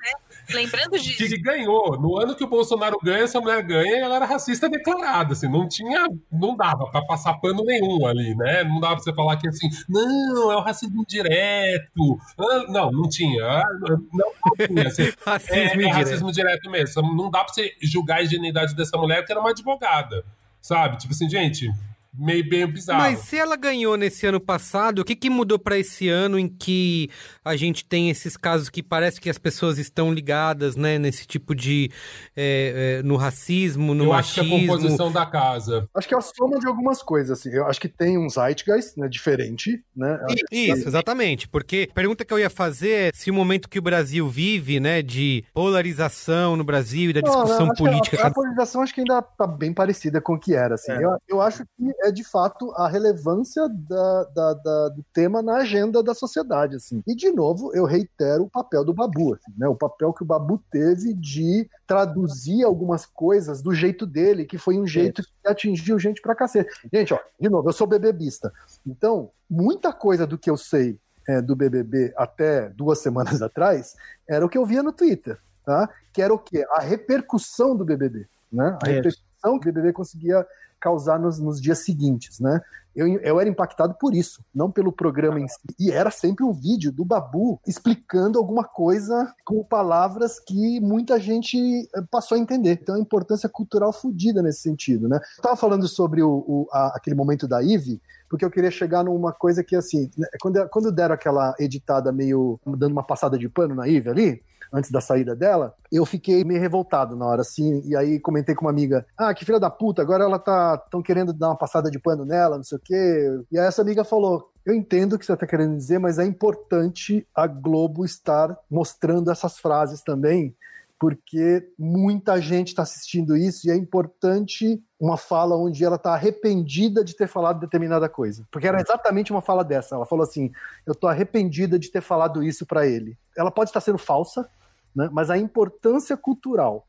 Lembrando que disso. ele ganhou. No ano que o Bolsonaro ganha, essa mulher ganha e ela era racista declarada, assim, não tinha, não dava pra passar pano nenhum ali, né? Não dava pra você falar que assim, não, é o racismo direto. Ah, Não, não tinha. Ah, Não, não tinha. Assim, é, Racismo é indireto. racismo direto mesmo. Não dá pra você julgar a ingenuidade dessa mulher porque era uma advogada, sabe? Tipo assim, gente, meio bem bizarro. Mas se ela ganhou nesse ano passado, o que, que mudou pra esse ano em que a gente tem esses casos que parece que as pessoas estão ligadas, né, nesse tipo de é, é, no racismo, no Eu acho que a machismo? composição da casa. Acho que é a soma de algumas coisas, assim. Eu acho que tem um zeitgeist, né, diferente, né? Isso, exatamente. Porque a pergunta que eu ia fazer é se o momento que o Brasil vive, né, de polarização no Brasil e da Não, discussão não, acho que política. A, a polarização acho que ainda tá bem parecida com o que era, assim. É. Eu, eu acho que é, de fato, a relevância da, da- da- do tema na agenda da sociedade, assim. E, de novo, eu reitero o papel do Babu, assim, né? O papel que o Babu teve de traduzir algumas coisas do jeito dele, que foi um jeito que atingiu gente pra cacete. Gente, ó, de novo, eu sou bebebista. Então, muita coisa do que eu sei é, do BBB até duas semanas atrás era o que eu via no Twitter, tá? Que era o quê? A repercussão do BBB, né? A Isso. repercussão que o BBB conseguia causar nos, nos dias seguintes, né? Eu, eu era impactado por isso, não pelo programa em si. E era sempre um vídeo do Babu explicando alguma coisa com palavras que muita gente eh, passou a entender. Então, a importância cultural fodida nesse sentido, né? Eu tava falando sobre o, o- a- aquele momento da Ive, porque eu queria chegar numa coisa que, assim, né, quando, quando deram aquela editada meio dando uma passada de pano na Ive ali, antes da saída dela, eu fiquei meio revoltado na hora, assim, e aí comentei com uma amiga, ah, que filha da puta, agora ela tá, tão querendo dar uma passada de pano nela, não sei o quê, e aí essa amiga falou, eu entendo o que você tá querendo dizer, mas é importante a Globo estar mostrando essas frases também, porque muita gente está assistindo isso e é importante uma fala onde ela está arrependida de ter falado determinada coisa. Porque era exatamente uma fala dessa. Ela falou assim: Eu tô arrependida de ter falado isso para ele. Ela pode estar sendo falsa, né? mas a importância cultural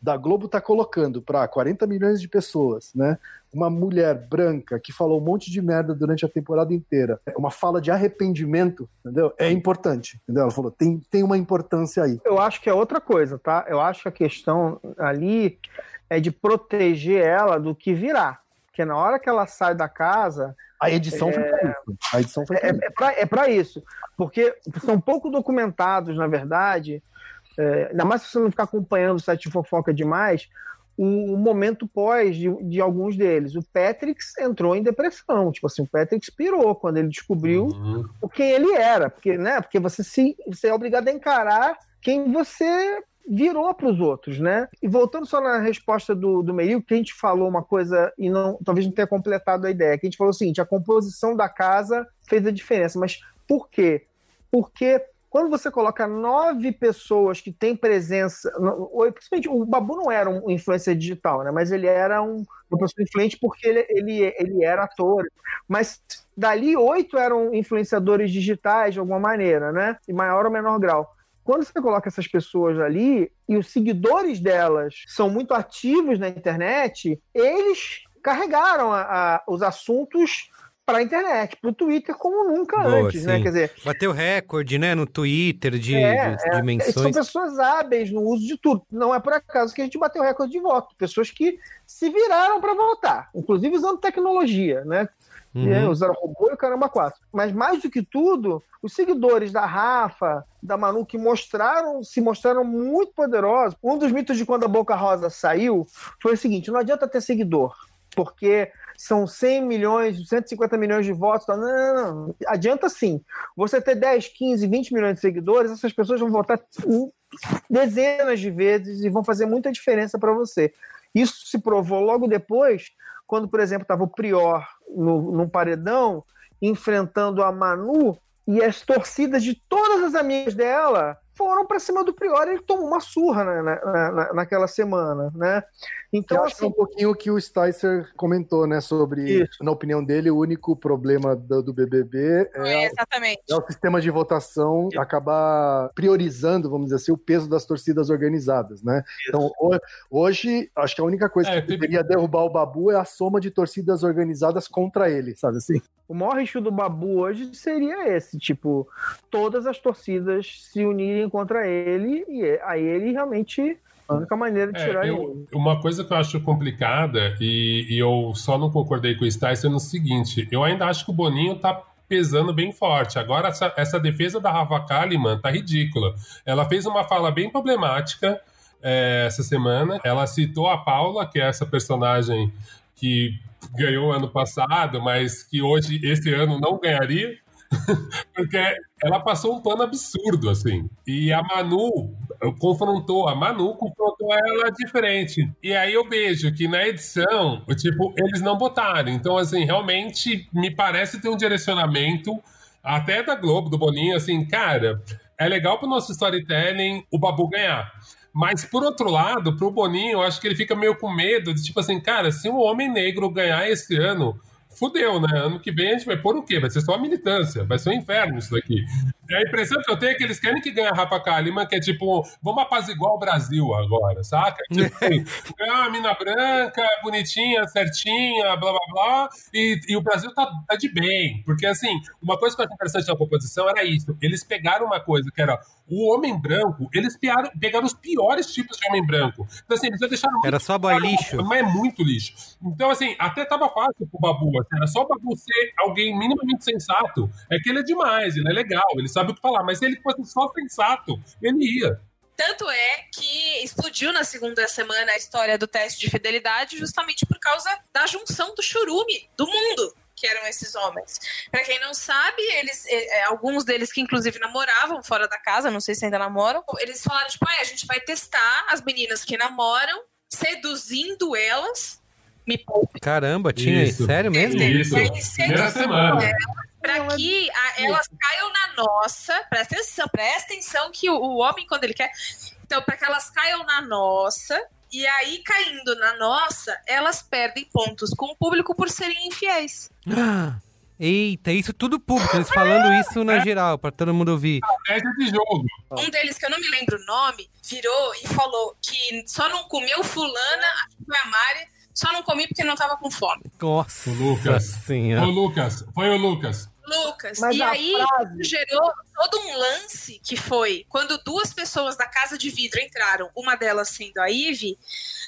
da Globo tá colocando para 40 milhões de pessoas, né? Uma mulher branca que falou um monte de merda durante a temporada inteira, uma fala de arrependimento, entendeu? É importante, entendeu? Ela falou, tem, tem uma importância aí. Eu acho que é outra coisa, tá? Eu acho que a questão ali é de proteger ela do que virá. Porque na hora que ela sai da casa, A edição foi pra isso. A edição foi pra é, isso. é, é pra isso. Porque são pouco documentados, na verdade, é, ainda mais se você não ficar acompanhando o site de fofoca demais, o, o momento pós de, de alguns deles. O Patrix entrou em depressão. Tipo assim, o Patrix pirou quando ele descobriu Uhum. o quem ele era. Porque, né, porque você, se, você é obrigado a encarar quem você virou para os outros, né? E voltando só na resposta do, do Meio, que a gente falou uma coisa e não, talvez não tenha completado a ideia, que a gente falou o seguinte, a composição da casa fez a diferença, mas por quê? Porque quando você coloca nove pessoas que têm presença, principalmente o Babu não era um influencer digital, né? Mas ele era um, uma pessoa influente porque ele, ele, ele era ator. Mas dali oito eram influenciadores digitais de alguma maneira, né? Em maior ou menor grau. Quando você coloca essas pessoas ali e os seguidores delas são muito ativos na internet, eles carregaram a- a- os assuntos para a internet, para o Twitter como nunca Boa, antes, né? sim. Quer dizer, Bateu recorde, né, no Twitter de, É, de são dimensões. pessoas hábeis no uso de tudo. Não é por acaso que a gente bateu recorde de voto. Pessoas que se viraram para votar, inclusive usando tecnologia, né? Uhum. É, usaram robô e o caramba quatro. Mas mais do que tudo, os seguidores da Rafa, da Manu, que mostraram, se mostraram muito poderosos. Um dos mitos de quando a Boca Rosa saiu foi o seguinte: não adianta ter seguidor, porque são 100 milhões, 150 milhões de votos. Não, não, não, não. Adianta sim. Você ter 10, 15, 20 milhões de seguidores, essas pessoas vão votar dezenas de vezes e vão fazer muita diferença para você. Isso se provou logo depois, quando, por exemplo, estava o Prior no, num paredão enfrentando a Manu e as torcidas de todas as amigas dela foram para cima do Prior e ele tomou uma surra na, na- na- naquela semana, né? Então, eu acho que é assim, um pouquinho o que o Sticer comentou, né? Sobre, Isso. na opinião dele, o único problema do, do BBB É, é, exatamente. é o sistema de votação acabar priorizando, vamos dizer assim, o peso das torcidas organizadas, né? Então, ho- hoje, acho que a única coisa É, que poderia derrubar o Babu é a soma de torcidas organizadas contra ele, sabe assim? o maior risco do Babu hoje seria esse, tipo, todas as torcidas se unirem alguém contra ele e é- aí ele realmente. A única maneira de É, tirar eu- ele. uma coisa que eu acho complicada, e, e eu só não concordei com o Sticer no seguinte: eu ainda acho que o Boninho tá pesando bem forte. Agora, essa, essa defesa da Rafa Kalimann tá ridícula. Ela fez uma fala bem problemática é, essa semana. Ela citou a Paula, que é essa personagem que ganhou ano passado, mas que hoje, esse ano, não ganharia. Porque ela passou um pano absurdo, assim. E a Manu confrontou, a Manu confrontou ela diferente. E aí eu vejo que na edição, tipo, eles não botaram. Então, assim, realmente me parece ter um direcionamento até da Globo, do Boninho, assim, cara, é legal pro nosso storytelling o Babu ganhar. Mas, por outro lado, pro Boninho, eu acho que ele fica meio com medo de, tipo assim, cara, se um homem negro ganhar esse ano, fudeu, né? Ano que vem a gente vai pôr o quê? Vai ser só a militância, vai ser um inferno isso daqui. A impressão que eu tenho é que eles querem que ganhe a Rafa Kalimann, que é tipo, vamos apaziguar o Brasil agora, saca? Tipo assim, ganhar uma mina branca, bonitinha, certinha, blá blá blá, e, e o Brasil tá, tá de bem. Porque assim, uma coisa que eu acho interessante na composição era isso. Eles pegaram uma coisa que era o homem branco, eles pegaram, pegaram os piores tipos de homem branco. Então, assim, eles já deixaram. Era só boy lixo. Mas é muito lixo. Então, assim, até tava fácil pro Babu. Assim, era só o Babu ser alguém minimamente sensato. É que ele é demais, ele é legal, ele sabe o que falar. Mas se ele fosse só sensato, ele ia. Tanto é que explodiu na segunda semana a história do teste de fidelidade justamente por causa da junção do churume do mundo que eram esses homens. Pra quem não sabe, eles, eh, eh, alguns deles que inclusive namoravam fora da casa, não sei se ainda namoram, eles falaram tipo, ah, a gente vai testar as meninas que namoram, seduzindo elas. Me poupe. Caramba, tinha Isso. sério mesmo? Isso. Primeira seduzindo semana. elas Pra que a- elas caiam na nossa, presta atenção, presta atenção que o, o homem, quando ele quer. Então, para que elas caiam na nossa, e aí caindo na nossa, elas perdem pontos com o público por serem infiéis. Ah, Eita, isso tudo público, eles falando isso na geral, pra todo mundo ouvir. Estratégia de jogo. Um deles, que eu não me lembro o nome, virou e falou que só não comeu fulana, acho que foi a Mari, só não comi porque não tava com fome. Nossa O Lucas. senhora. Ô, Lucas, foi o Lucas. Lucas. Mas e aí frase- gerou todo um lance que foi quando duas pessoas da Casa de Vidro entraram, uma delas sendo a Ive,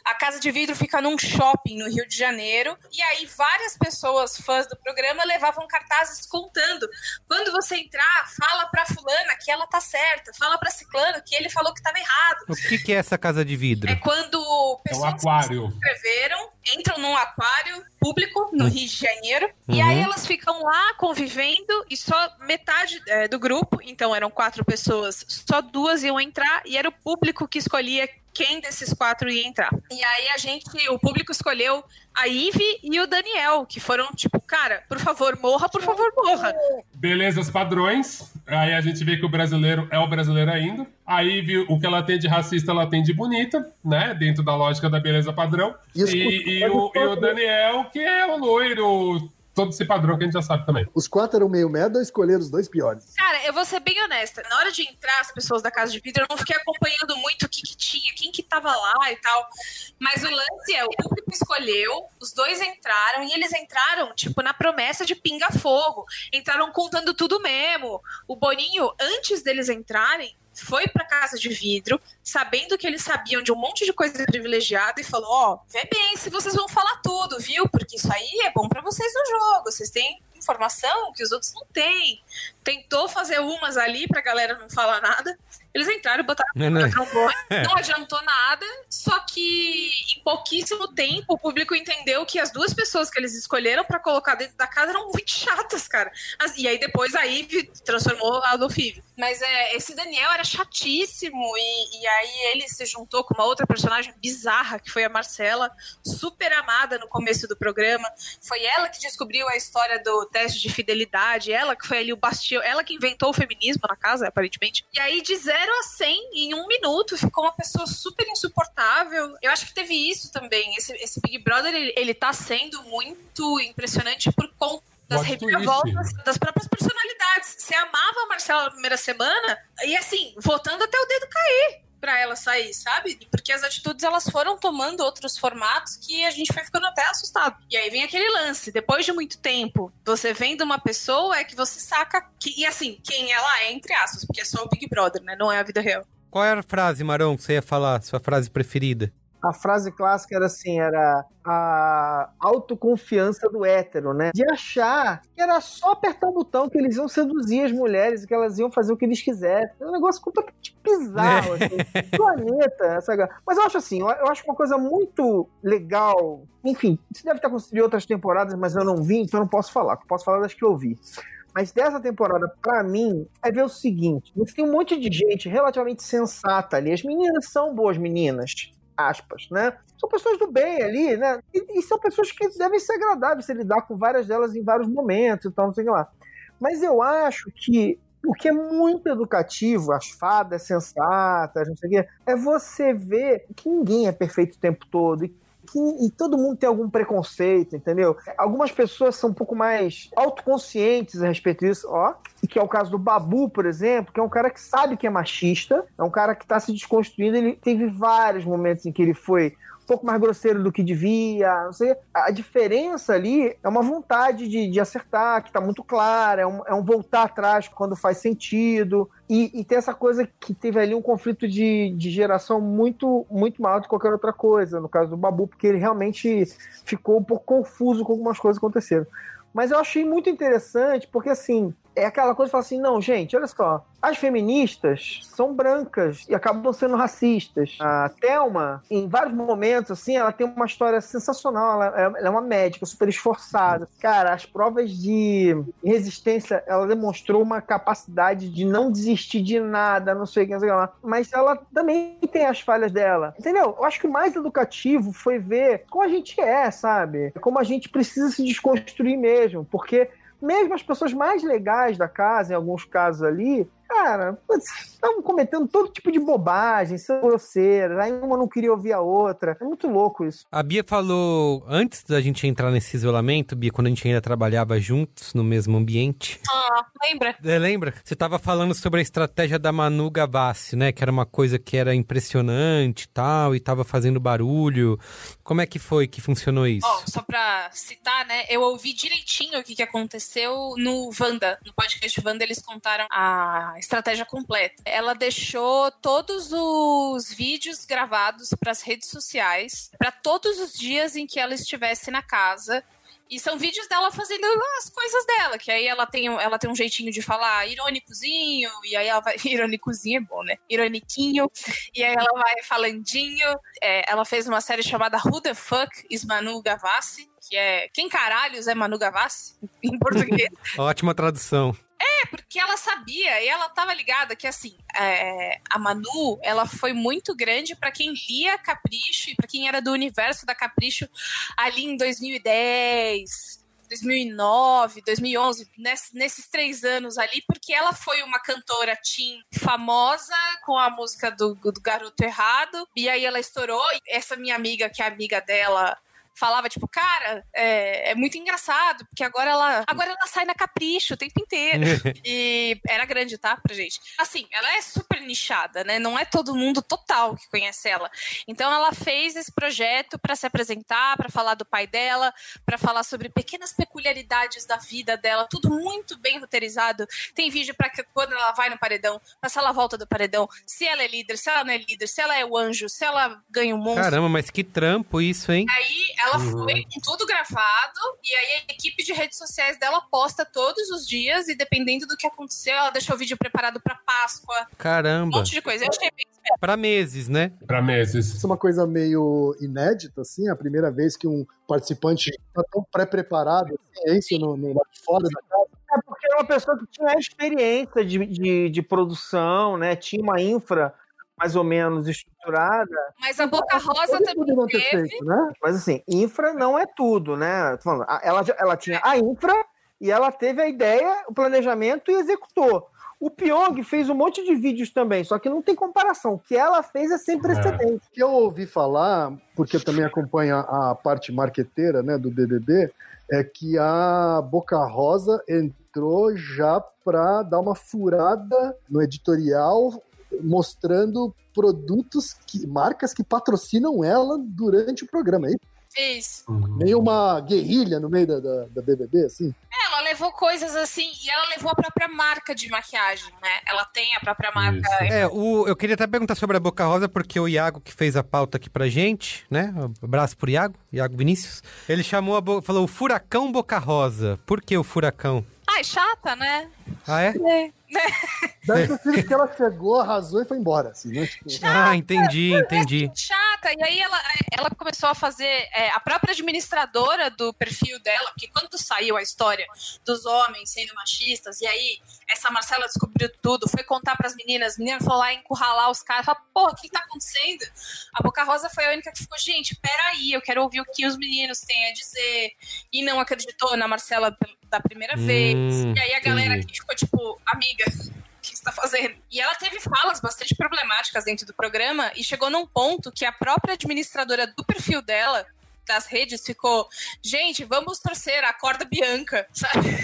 a Casa de Vidro fica num shopping no Rio de Janeiro, e aí várias pessoas fãs do programa levavam cartazes contando. Quando você entrar, fala pra fulana que ela tá certa, fala pra ciclano que ele falou que tava errado. O que, que é essa casa de vidro? É quando É um pessoas aquário. se inscreveram, entram num aquário público no Rio de Janeiro, e Uhum. aí elas ficam lá convivendo e só metade é, do grupo, então eram quatro pessoas, só duas iam entrar e era o público que escolhia quem desses quatro ia entrar. E aí a gente, o público escolheu a Ive e o Daniel, que foram tipo, cara, por favor, morra, por favor, morra. Belezas padrões. Aí a gente vê que o brasileiro é o brasileiro ainda. Aí viu o que ela tem de racista, ela tem de bonita, né? Dentro da lógica da beleza padrão. E E, e o, e o Daniel, que é o loiro, todo esse padrão que a gente já sabe também. Os quatro eram meio merda ou escolheram os dois piores? Cara, eu vou ser bem honesta. Na hora de entrar as pessoas da casa de vidro, eu não fiquei acompanhando muito o que, que tinha, quem que tava lá e tal. Mas o lance é, o público escolheu, os dois entraram e eles entraram, tipo, na promessa de pinga-fogo. Entraram contando tudo mesmo. O Boninho, antes deles entrarem, foi pra casa de vidro, sabendo que eles sabiam de um monte de coisa privilegiada e falou: Ó, vê bem se vocês vão falar tudo, viu? Porque isso aí é bom pra vocês no jogo. Vocês têm informação que os outros não têm. Tentou fazer umas ali pra galera não falar nada. Eles entraram e botaram Não, não. no trombone. Não adiantou nada. Só que em pouquíssimo tempo o público entendeu que as duas pessoas que eles escolheram pra colocar dentro da casa eram muito chatas, cara. As- E aí depois a Ivy transformou a Adolfível. Mas é, esse Daniel era chatíssimo. E, e aí ele se juntou com uma outra personagem bizarra, que foi a Marcela, super amada no começo do programa. Foi ela que descobriu a história do teste de fidelidade, ela que foi ali o ela que inventou o feminismo na casa, aparentemente. E aí, de 0 a 100 em um minuto, ficou uma pessoa super insuportável. Eu acho que teve isso também. Esse, esse Big Brother, ele, ele tá sendo muito impressionante por conta das reviravoltas das próprias personalidades. Você amava a Marcela na primeira semana, e assim, votando até o dedo cair. Pra ela sair, sabe? Porque as atitudes elas foram tomando outros formatos que a gente foi ficando até assustado. E aí vem aquele lance, depois de muito tempo, você vendo uma pessoa é que você saca que, e assim, quem ela é, entre aspas, porque é só o Big Brother, né? Não é a vida real. Qual era a frase, Marão, que você ia falar? Sua frase preferida? A frase clássica era assim, era a autoconfiança do hétero, né? De achar que era só apertar o botão que eles iam seduzir as mulheres e que elas iam fazer o que eles quisessem. É um negócio completamente bizarro, assim. Planeta, essa... Mas eu acho assim, eu acho uma coisa muito legal. Enfim, isso deve acontecido em outras temporadas, mas eu não vi, então eu não posso falar. Posso falar das que eu vi. Mas dessa temporada, pra mim, é ver o seguinte: tem um monte de gente relativamente sensata ali. As meninas são boas meninas aspas, né? São pessoas do bem ali, né? E, e, são pessoas que devem ser agradáveis se lidar com várias delas em vários momentos e tal, não sei lá. Mas eu acho que o que é muito educativo, as fadas sensatas, não sei o quê, é você ver que ninguém é perfeito o tempo todo e que e todo mundo tem algum preconceito, entendeu? Algumas pessoas são um pouco mais autoconscientes a respeito disso, ó, que é o caso do Babu, por exemplo, que é um cara que sabe que é machista, é um cara que está se desconstruindo, ele teve vários momentos em que ele foi pouco mais grosseiro do que devia, não sei. A diferença ali é uma vontade de, de acertar, que está muito clara, é um, é um, voltar atrás quando faz sentido. E, e tem essa coisa que teve ali um conflito de, de geração muito, muito maior do que qualquer outra coisa, no caso do Babu, porque ele realmente ficou um pouco confuso com algumas coisas que aconteceram. Mas eu achei muito interessante, porque assim, é aquela coisa de falar assim, não, gente, olha só, as feministas são brancas e acabam sendo racistas. A Thelma, em vários momentos, assim, ela tem uma história sensacional. Ela, é, uma médica super esforçada. Cara, as provas de resistência, ela demonstrou uma capacidade de não desistir de nada, não sei o que, não sei o que lá. Mas ela também tem as falhas dela. Entendeu? Eu acho que o mais educativo foi ver como a gente é, sabe? Como a gente precisa se desconstruir mesmo. Porque mesmo as pessoas mais legais da casa, em alguns casos ali, cara, estavam cometendo todo tipo de bobagem, são grosseiras, aí uma não queria ouvir a outra. É muito louco isso. A Bia falou, antes da gente entrar nesse isolamento, Bia, quando a gente ainda trabalhava juntos no mesmo ambiente. Ah, lembra? É, lembra? Você estava falando sobre a estratégia da Manu Gavassi, né? Que era uma coisa que era impressionante e tal, e tava fazendo barulho. Como é que foi que funcionou isso? Oh, só pra citar, né? Eu ouvi direitinho o que, que aconteceu no Wanda. No podcast Wanda, eles contaram a estratégia completa. Ela deixou todos os vídeos gravados para as redes sociais, para todos os dias em que ela estivesse na casa. E são vídeos dela fazendo as coisas dela, que aí ela tem, ela tem um jeitinho de falar irônicozinho, e aí ela vai. Irônicozinho é bom, né? Ironiquinho, e aí ela vai falandinho. É, ela fez uma série chamada Who the Fuck is Manu Gavassi, que é Quem Caralhos é Manu Gavassi, em português. Ótima tradução. É, porque ela sabia e ela tava ligada que, assim, é, a Manu, ela foi muito grande para quem lia Capricho e para quem era do universo da Capricho ali em 2010, 2009, 2011, ness, nesses três anos ali, porque ela foi uma cantora teen famosa com a música do, do Garoto Errado, e aí ela estourou. E essa minha amiga, que é amiga dela, falava, tipo, cara, é, é, muito engraçado, porque agora ela, agora ela sai na capricho o tempo inteiro. e era grande, tá, pra gente. Assim, ela é super nichada, né? Não é todo mundo total que conhece ela. Então ela fez esse projeto para se apresentar, para falar do pai dela, para falar sobre pequenas peculiaridades da vida dela, tudo muito bem roteirizado. Tem vídeo para que quando ela vai no paredão, pra se ela volta do paredão, se ela é líder, se ela não é líder, se ela é o anjo, se ela ganha o um monstro. Caramba, mas que trampo isso, hein? Aí ela uhum. foi com tudo gravado e aí a equipe de redes sociais dela posta todos os dias e dependendo do que aconteceu, ela deixou o vídeo preparado para Páscoa. Caramba. Um monte de coisa. Eu achei bem Pra meses, né? Pra meses. Isso é uma coisa meio inédita, assim, a primeira vez que um participante está tão pré-preparado, assim, é isso, no, no, fora da casa. É porque é uma pessoa que tinha experiência de, de, de produção, né? Tinha uma infra mais ou menos estruturada. Mas a Boca Rosa também não ter feito, né? Mas assim, infra não é tudo, né? Tô falando, ela, ela tinha a infra e ela teve a ideia, o planejamento e executou. O Pyong fez um monte de vídeos também, só que não tem comparação. O que ela fez é sem é. precedente. O que eu ouvi falar, porque eu também acompanho a parte marqueteira né, do BBB, é que a Boca Rosa entrou já para dar uma furada no editorial mostrando produtos, que, marcas que patrocinam ela durante o programa. É Isso. meio uma guerrilha no meio da, da, da BBB, assim. Ela levou coisas assim, e ela levou a própria marca de maquiagem, né? Ela tem a própria marca. É, o, eu queria até perguntar sobre a Boca Rosa, porque o Iago que fez a pauta aqui pra gente, né? Um abraço pro Iago, Iago Vinícius. Ele chamou a Bo- falou o Furacão Boca Rosa. Por que o Furacão? Ai, chata, né? Ah, é? É. Deve ter sido que ela chegou, arrasou e foi embora, assim, né? Tipo, Ah, entendi, entendi. chata. E aí ela, ela começou a fazer. é, a própria administradora do perfil dela, porque quando saiu a história dos homens sendo machistas, e aí essa Marcela descobriu tudo, foi contar pras meninas, as meninas foram lá encurralar os caras, falaram, pô, o que tá acontecendo? A Boca Rosa foi a única que ficou, gente, peraí, eu quero ouvir o que os meninos têm a dizer. E não acreditou na Marcela da primeira vez. Hum, E aí a galera que ficou tipo, amiga, o que você tá fazendo? E ela teve falas bastante problemáticas dentro do programa e chegou num ponto que a própria administradora do perfil dela, das redes, ficou, gente, vamos torcer a corda Bianca, sabe?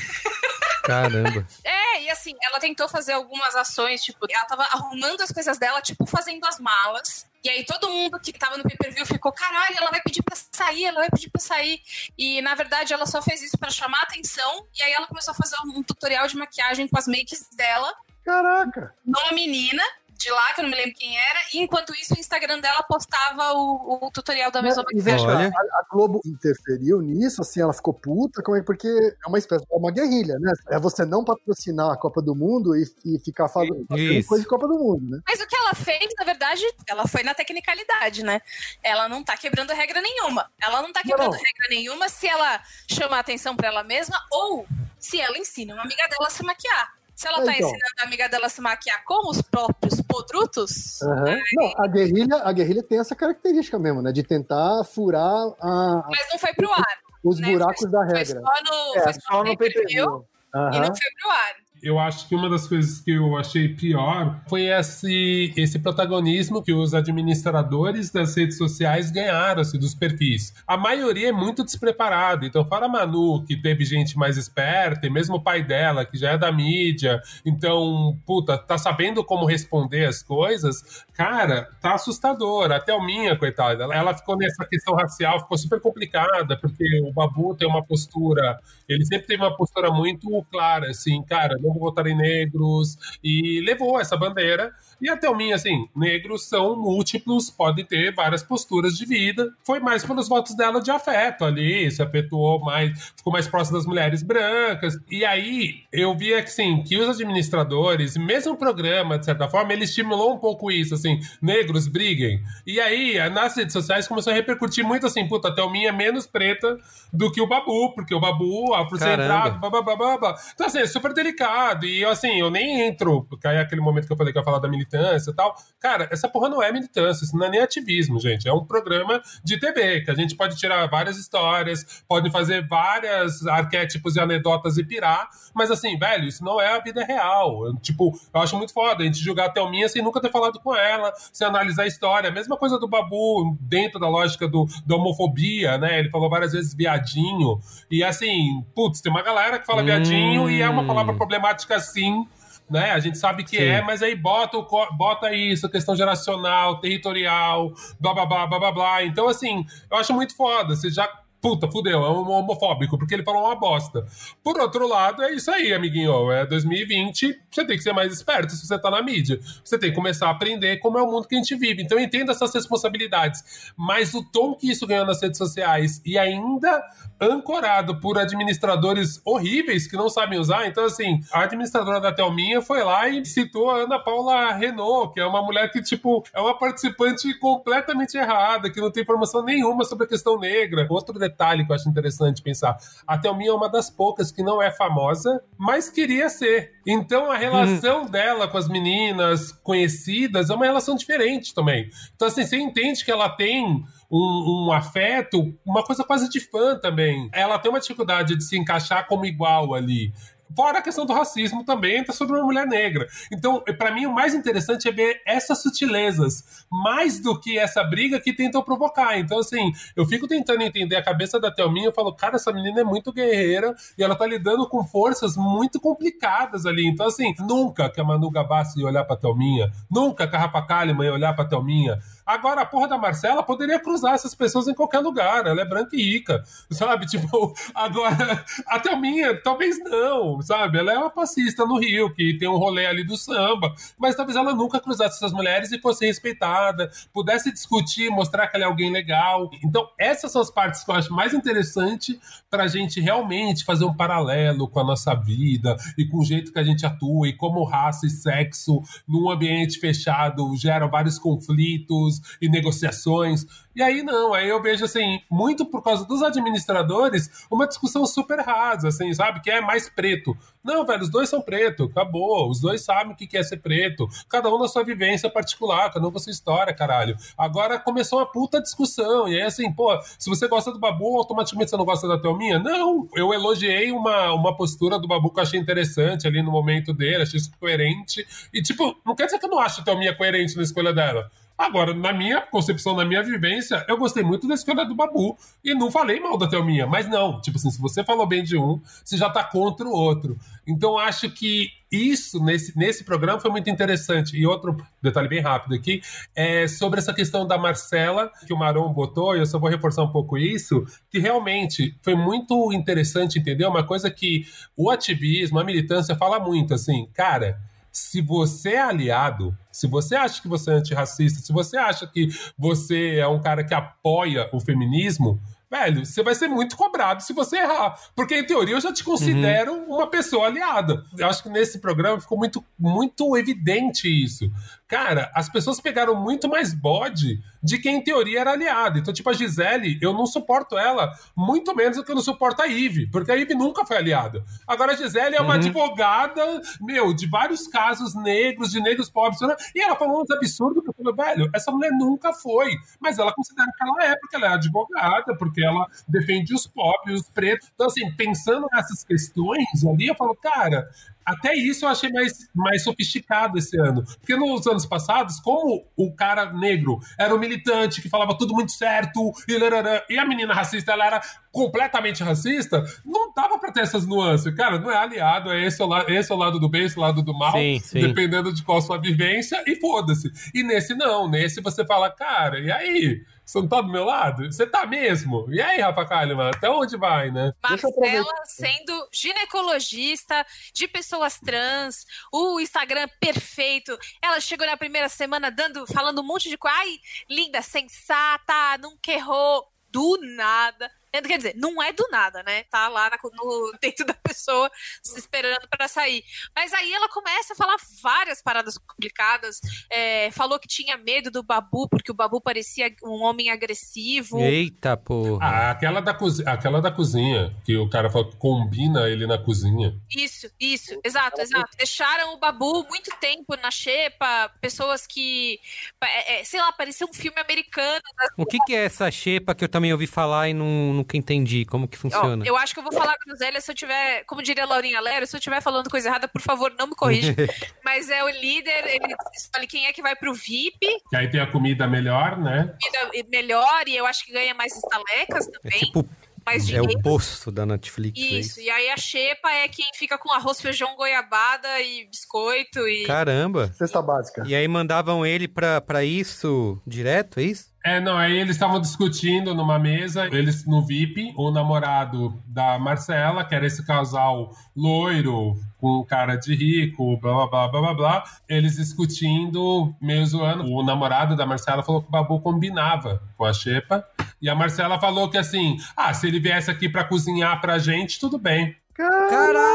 Caramba. É, e assim, ela tentou fazer algumas ações, tipo, ela tava arrumando as coisas dela, tipo, fazendo as malas. E aí todo mundo que tava no pay-per-view ficou, caralho, ela vai pedir pra sair, ela vai pedir pra sair. E na verdade ela só fez isso pra chamar atenção. E aí ela começou a fazer um tutorial de maquiagem com as makes dela, Caraca! numa menina de lá, que eu não me lembro quem era. E enquanto isso, o Instagram dela postava o, o tutorial da mesma veja, Olha. a, a Globo interferiu nisso, assim, ela ficou puta, como é, porque é uma espécie, é uma guerrilha, né? É você não patrocinar a Copa do Mundo e, e ficar falando coisa de Copa do Mundo, né? Mas o que ela fez, na verdade, ela foi na tecnicalidade, né? Ela não tá quebrando regra nenhuma. Ela não tá quebrando Não. regra nenhuma se ela chama a atenção pra ela mesma ou se ela ensina uma amiga dela a se maquiar. Se ela É, tá então. ensinando a amiga dela a se maquiar com os próprios podrutos, Aham. Não, a guerrilha, a guerrilha tem essa característica mesmo, né? De tentar furar a- mas não foi pro ar. os Né? buracos da Foi regra. só no, É, foi só só no pay-per-view. e Aham. não foi pro ar. Eu acho que uma das coisas que eu achei pior foi esse, esse protagonismo que os administradores das redes sociais ganharam, assim, dos perfis. A maioria é muito despreparada. Então, fora a Manu, que teve gente mais esperta, e mesmo o pai dela, que já é da mídia, então, puta, tá sabendo como responder as coisas, cara, tá assustador. Até o minha, coitada, ela- ficou nessa questão racial, ficou super complicada, porque o Babu tem uma postura, ele sempre teve uma postura muito clara, assim, cara, não vou votar em negros, e levou essa bandeira. E até o minha, assim, negros são múltiplos, podem ter várias posturas de vida. Foi mais pelos votos dela de afeto ali, se afetuou mais, ficou mais próximo das mulheres brancas. E aí eu via que, assim, que os administradores, mesmo o programa, de certa forma, ele estimulou um pouco isso, assim, negros briguem. E aí, nas redes sociais começou a repercutir muito assim, puta, a Thelminha é menos preta do que o Babu, porque o Babu, afrocentrado, Caramba. blá, blá, blá, blá, blá. Então, assim, é super delicado. E, assim, eu nem entro, porque aí é aquele momento que eu falei que ia falar da militância e tal. Cara, essa porra não é militância, isso não é nem ativismo, gente. É um programa de TV, que a gente pode tirar várias histórias, pode fazer várias arquétipos e anedotas e pirar, mas, assim, velho, isso não é a vida real. Eu, tipo, eu acho muito foda a gente julgar a Thelminha sem nunca ter falado com ela, sem analisar a história. A mesma coisa do Babu, dentro da lógica do, da homofobia, né? Ele falou várias vezes viadinho. E assim, putz, tem uma galera que fala Hum. viadinho e é uma palavra problemática sim. Né? A gente sabe que Sim. é, mas aí bota, o bota isso, questão geracional, territorial, blá blá blá blá blá blá. Então, assim, eu acho muito foda. Você já. Puta, fudeu, é um homofóbico, porque ele falou uma bosta. Por outro lado, é isso aí, amiguinho. É 2020, você tem que ser mais esperto se você tá na mídia. Você tem que começar a aprender como é o mundo que a gente vive. Então, eu entendo essas responsabilidades. Mas o tom que isso ganhou nas redes sociais e ainda ancorado por administradores horríveis que não sabem usar. Então, assim, a administradora da Thelminha foi lá e citou a Ana Paula Renault, que é uma mulher que, tipo, é uma participante completamente errada, que não tem informação nenhuma sobre a questão negra. Outro detalhe que eu acho interessante pensar: a Thelminha é uma das poucas que não é famosa, mas queria ser. Então, a relação dela com as meninas conhecidas é uma relação diferente também. Então, assim, você entende que ela tem um, um afeto, uma coisa quase de fã também. Ela tem uma dificuldade de se encaixar como igual ali. Fora a questão do racismo também, tá sobre uma mulher negra. Então, para mim, o mais interessante é ver essas sutilezas, mais do que essa briga que tentam provocar. Então, assim, eu fico tentando entender a cabeça da Thelminha, eu falo, cara, essa menina é muito guerreira e ela tá lidando com forças muito complicadas ali. Então, assim, nunca que a Manu Gavassi ia olhar pra Thelminha, nunca que a Rafa Kalimann ia olhar pra Thelminha. Agora, a porra da Marcela poderia cruzar essas pessoas em qualquer lugar. Ela é branca e rica, sabe? Tipo, agora, a Thelminha, talvez não, sabe? Ela é uma passista no Rio, que tem um rolê ali do samba, mas talvez ela nunca cruzasse essas mulheres e fosse respeitada, pudesse discutir, mostrar que ela é alguém legal. Então, essas são as partes que eu acho mais interessante pra gente realmente fazer um paralelo com a nossa vida e com o jeito que a gente atua e como raça e sexo num ambiente fechado geram vários conflitos e negociações. E aí não, aí eu vejo assim, muito por causa dos administradores, uma discussão super rasa, assim, sabe? Que é mais preto. Não, velho, os dois são preto, acabou. Os dois sabem o que é ser preto. Cada um na sua vivência particular, cada um com a sua história, caralho. Agora começou uma puta discussão. E aí, assim, pô, se você gosta do Babu, automaticamente você não gosta da Thelminha? Não, eu elogiei uma, uma postura do Babu que eu achei interessante ali no momento dele, achei isso coerente. E, tipo, não quer dizer que eu não acho a Thelminha coerente na escolha dela. Agora, na minha concepção, na minha vivência, eu gostei muito da escolha do Babu. E não falei mal da Thelminha. Mas não, tipo assim, se você falou bem de um, você já tá contra o outro. Então, acho que isso, nesse, nesse programa, foi muito interessante. E outro detalhe bem rápido aqui, é sobre essa questão da Marcela, que o Maron botou, e eu só vou reforçar um pouco isso, que realmente foi muito interessante entender uma coisa que o ativismo, a militância fala muito, assim, cara se você é aliado, se você acha que você é antirracista, se você acha que você é um cara que apoia o feminismo, velho, você vai ser muito cobrado se você errar. Porque, em teoria, eu já te considero uhum. uma pessoa aliada. Eu acho que nesse programa ficou muito, muito evidente isso. Cara, as pessoas pegaram muito mais bode de quem, em teoria, era aliado. Então, tipo, a Gisele, eu não suporto ela muito menos do que eu não suporto a Ive, porque a Ive nunca foi aliada. Agora, a Gisele é uma uhum. advogada, meu, de vários casos negros, de negros pobres, e ela falou uns absurdos que eu falei, velho, essa mulher nunca foi. Mas ela considera que ela é, porque ela é advogada, porque ela defende os pobres, os pretos. Então, assim, pensando nessas questões ali, eu falo, cara, até isso eu achei mais, mais sofisticado esse ano. Porque nos anos passados, como o cara negro era um militante que falava tudo muito certo, e, e a menina racista ela era completamente racista, não dava pra ter essas nuances. Cara, não é aliado, é esse o, lado, esse é o lado do bem, esse é o lado do mal, sim, sim. dependendo de qual sua vivência, e foda-se. E nesse não, nesse você fala, cara, e aí? Você não tá do meu lado? Você tá mesmo? E aí, Rafa Kalimann, até onde vai, né? Marcela sendo ginecologista de pessoas trans, o Instagram perfeito. Ela chegou na primeira semana dando, falando um monte de coisa. Ai, linda, sensata, nunca errou. Do nada Quer dizer, não é do nada, né? Tá lá na, no, dentro da pessoa se esperando para sair. Mas aí ela começa a falar várias paradas complicadas. É, falou que tinha medo do Babu, porque o Babu parecia um homem agressivo. Eita, porra. Ah, aquela da, cozinha, aquela da cozinha, que o cara falou que combina ele na cozinha. Isso, isso, exato, exato. Deixaram o Babu muito tempo na xepa, pessoas que, é, é, sei lá, parecia um filme americano. O que, que é essa xepa que eu também ouvi falar e não, não nunca entendi como que funciona. eu acho que eu vou falar groselha se eu tiver, como diria a Laurinha Lero, se eu estiver falando coisa errada, por favor, não me corrija. Mas é o líder, ele escolhe quem é que vai pro VIP. Que aí tem a comida melhor, né? Comida melhor, e eu acho que ganha mais estalecas também. É tipo mais dinheiro. É o poço da Netflix. É isso, é isso, e aí a xepa é quem fica com arroz, feijão, goiabada e biscoito e... Caramba! Cesta básica. E aí mandavam ele pra, pra isso direto, é isso? É, não, aí eles estavam discutindo numa mesa, eles no VIP, o namorado da Marcela, que era esse casal loiro, com cara de rico, blá blá blá blá blá blá, eles discutindo, meio zoando. O namorado da Marcela falou que o Babu combinava com a Xepa, e a Marcela falou que assim, ah, se ele viesse aqui para cozinhar pra gente, tudo bem. Caralho!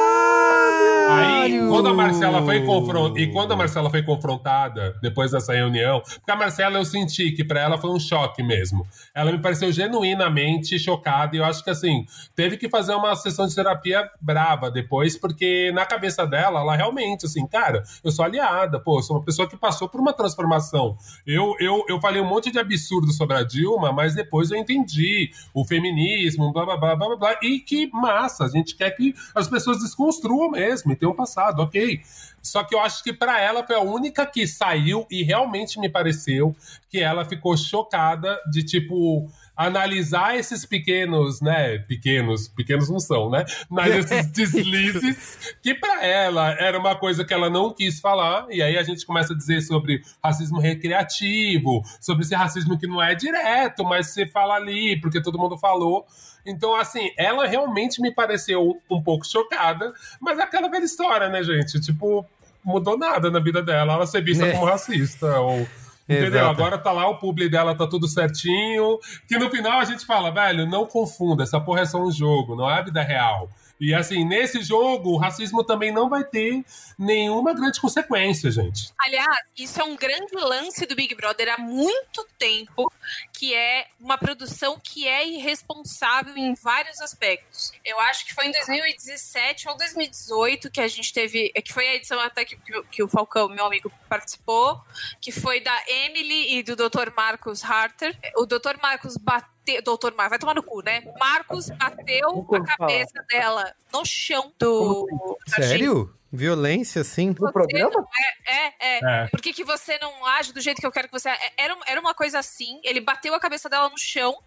Aí, quando a Marcela foi confrontada, depois dessa reunião, porque a Marcela eu senti que para ela foi um choque mesmo. Ela me pareceu genuinamente chocada e eu acho que assim, teve que fazer uma sessão de terapia brava depois, porque na cabeça dela, ela realmente assim, cara, eu sou aliada, pô, sou uma pessoa que passou por uma transformação. Eu, eu, eu falei um monte de absurdo sobre a Dilma, mas depois eu entendi o feminismo, blá blá blá blá blá, e que massa, a gente quer que as pessoas desconstruam mesmo, e um passado, ok. Só que eu acho que para ela foi a única que saiu e realmente me pareceu que ela ficou chocada de tipo analisar esses pequenos, né? Pequenos, pequenos não são, né? Mas esses deslizes que para ela era uma coisa que ela não quis falar. E aí a gente começa a dizer sobre racismo recreativo, sobre esse racismo que não é direto, mas você fala ali porque todo mundo falou. Então, assim, ela realmente me pareceu um pouco chocada, mas é aquela velha história, né, gente? Tipo, mudou nada na vida dela. Ela ser vista É. como racista ou Entendeu? Exato. Agora tá lá, o publi dela tá tudo certinho. Que no final a gente fala, velho, não confunda, essa porra é só um jogo, não é a vida real. E assim, nesse jogo, o racismo também não vai ter nenhuma grande consequência, gente. Aliás, isso é um grande lance do Big Brother há muito tempo, que é uma produção que é irresponsável em vários aspectos. Eu acho que foi em 2017 ou 2018 que a gente teve, que foi a edição até que, que que o Falcão, meu amigo, participou, que foi da Emily e do Dr. Marcos Harter. O Dr. Marcos bateu, Dr. Marcos, vai tomar no cu, né? O Marcos bateu a ouvi falar. cabeça dela no chão do gente. Sério? Violência, assim? No programa? É, é, é. É. Por que, que você não age do jeito que eu quero que você. é- Era, era uma coisa assim. Ele bateu a cabeça dela no chão.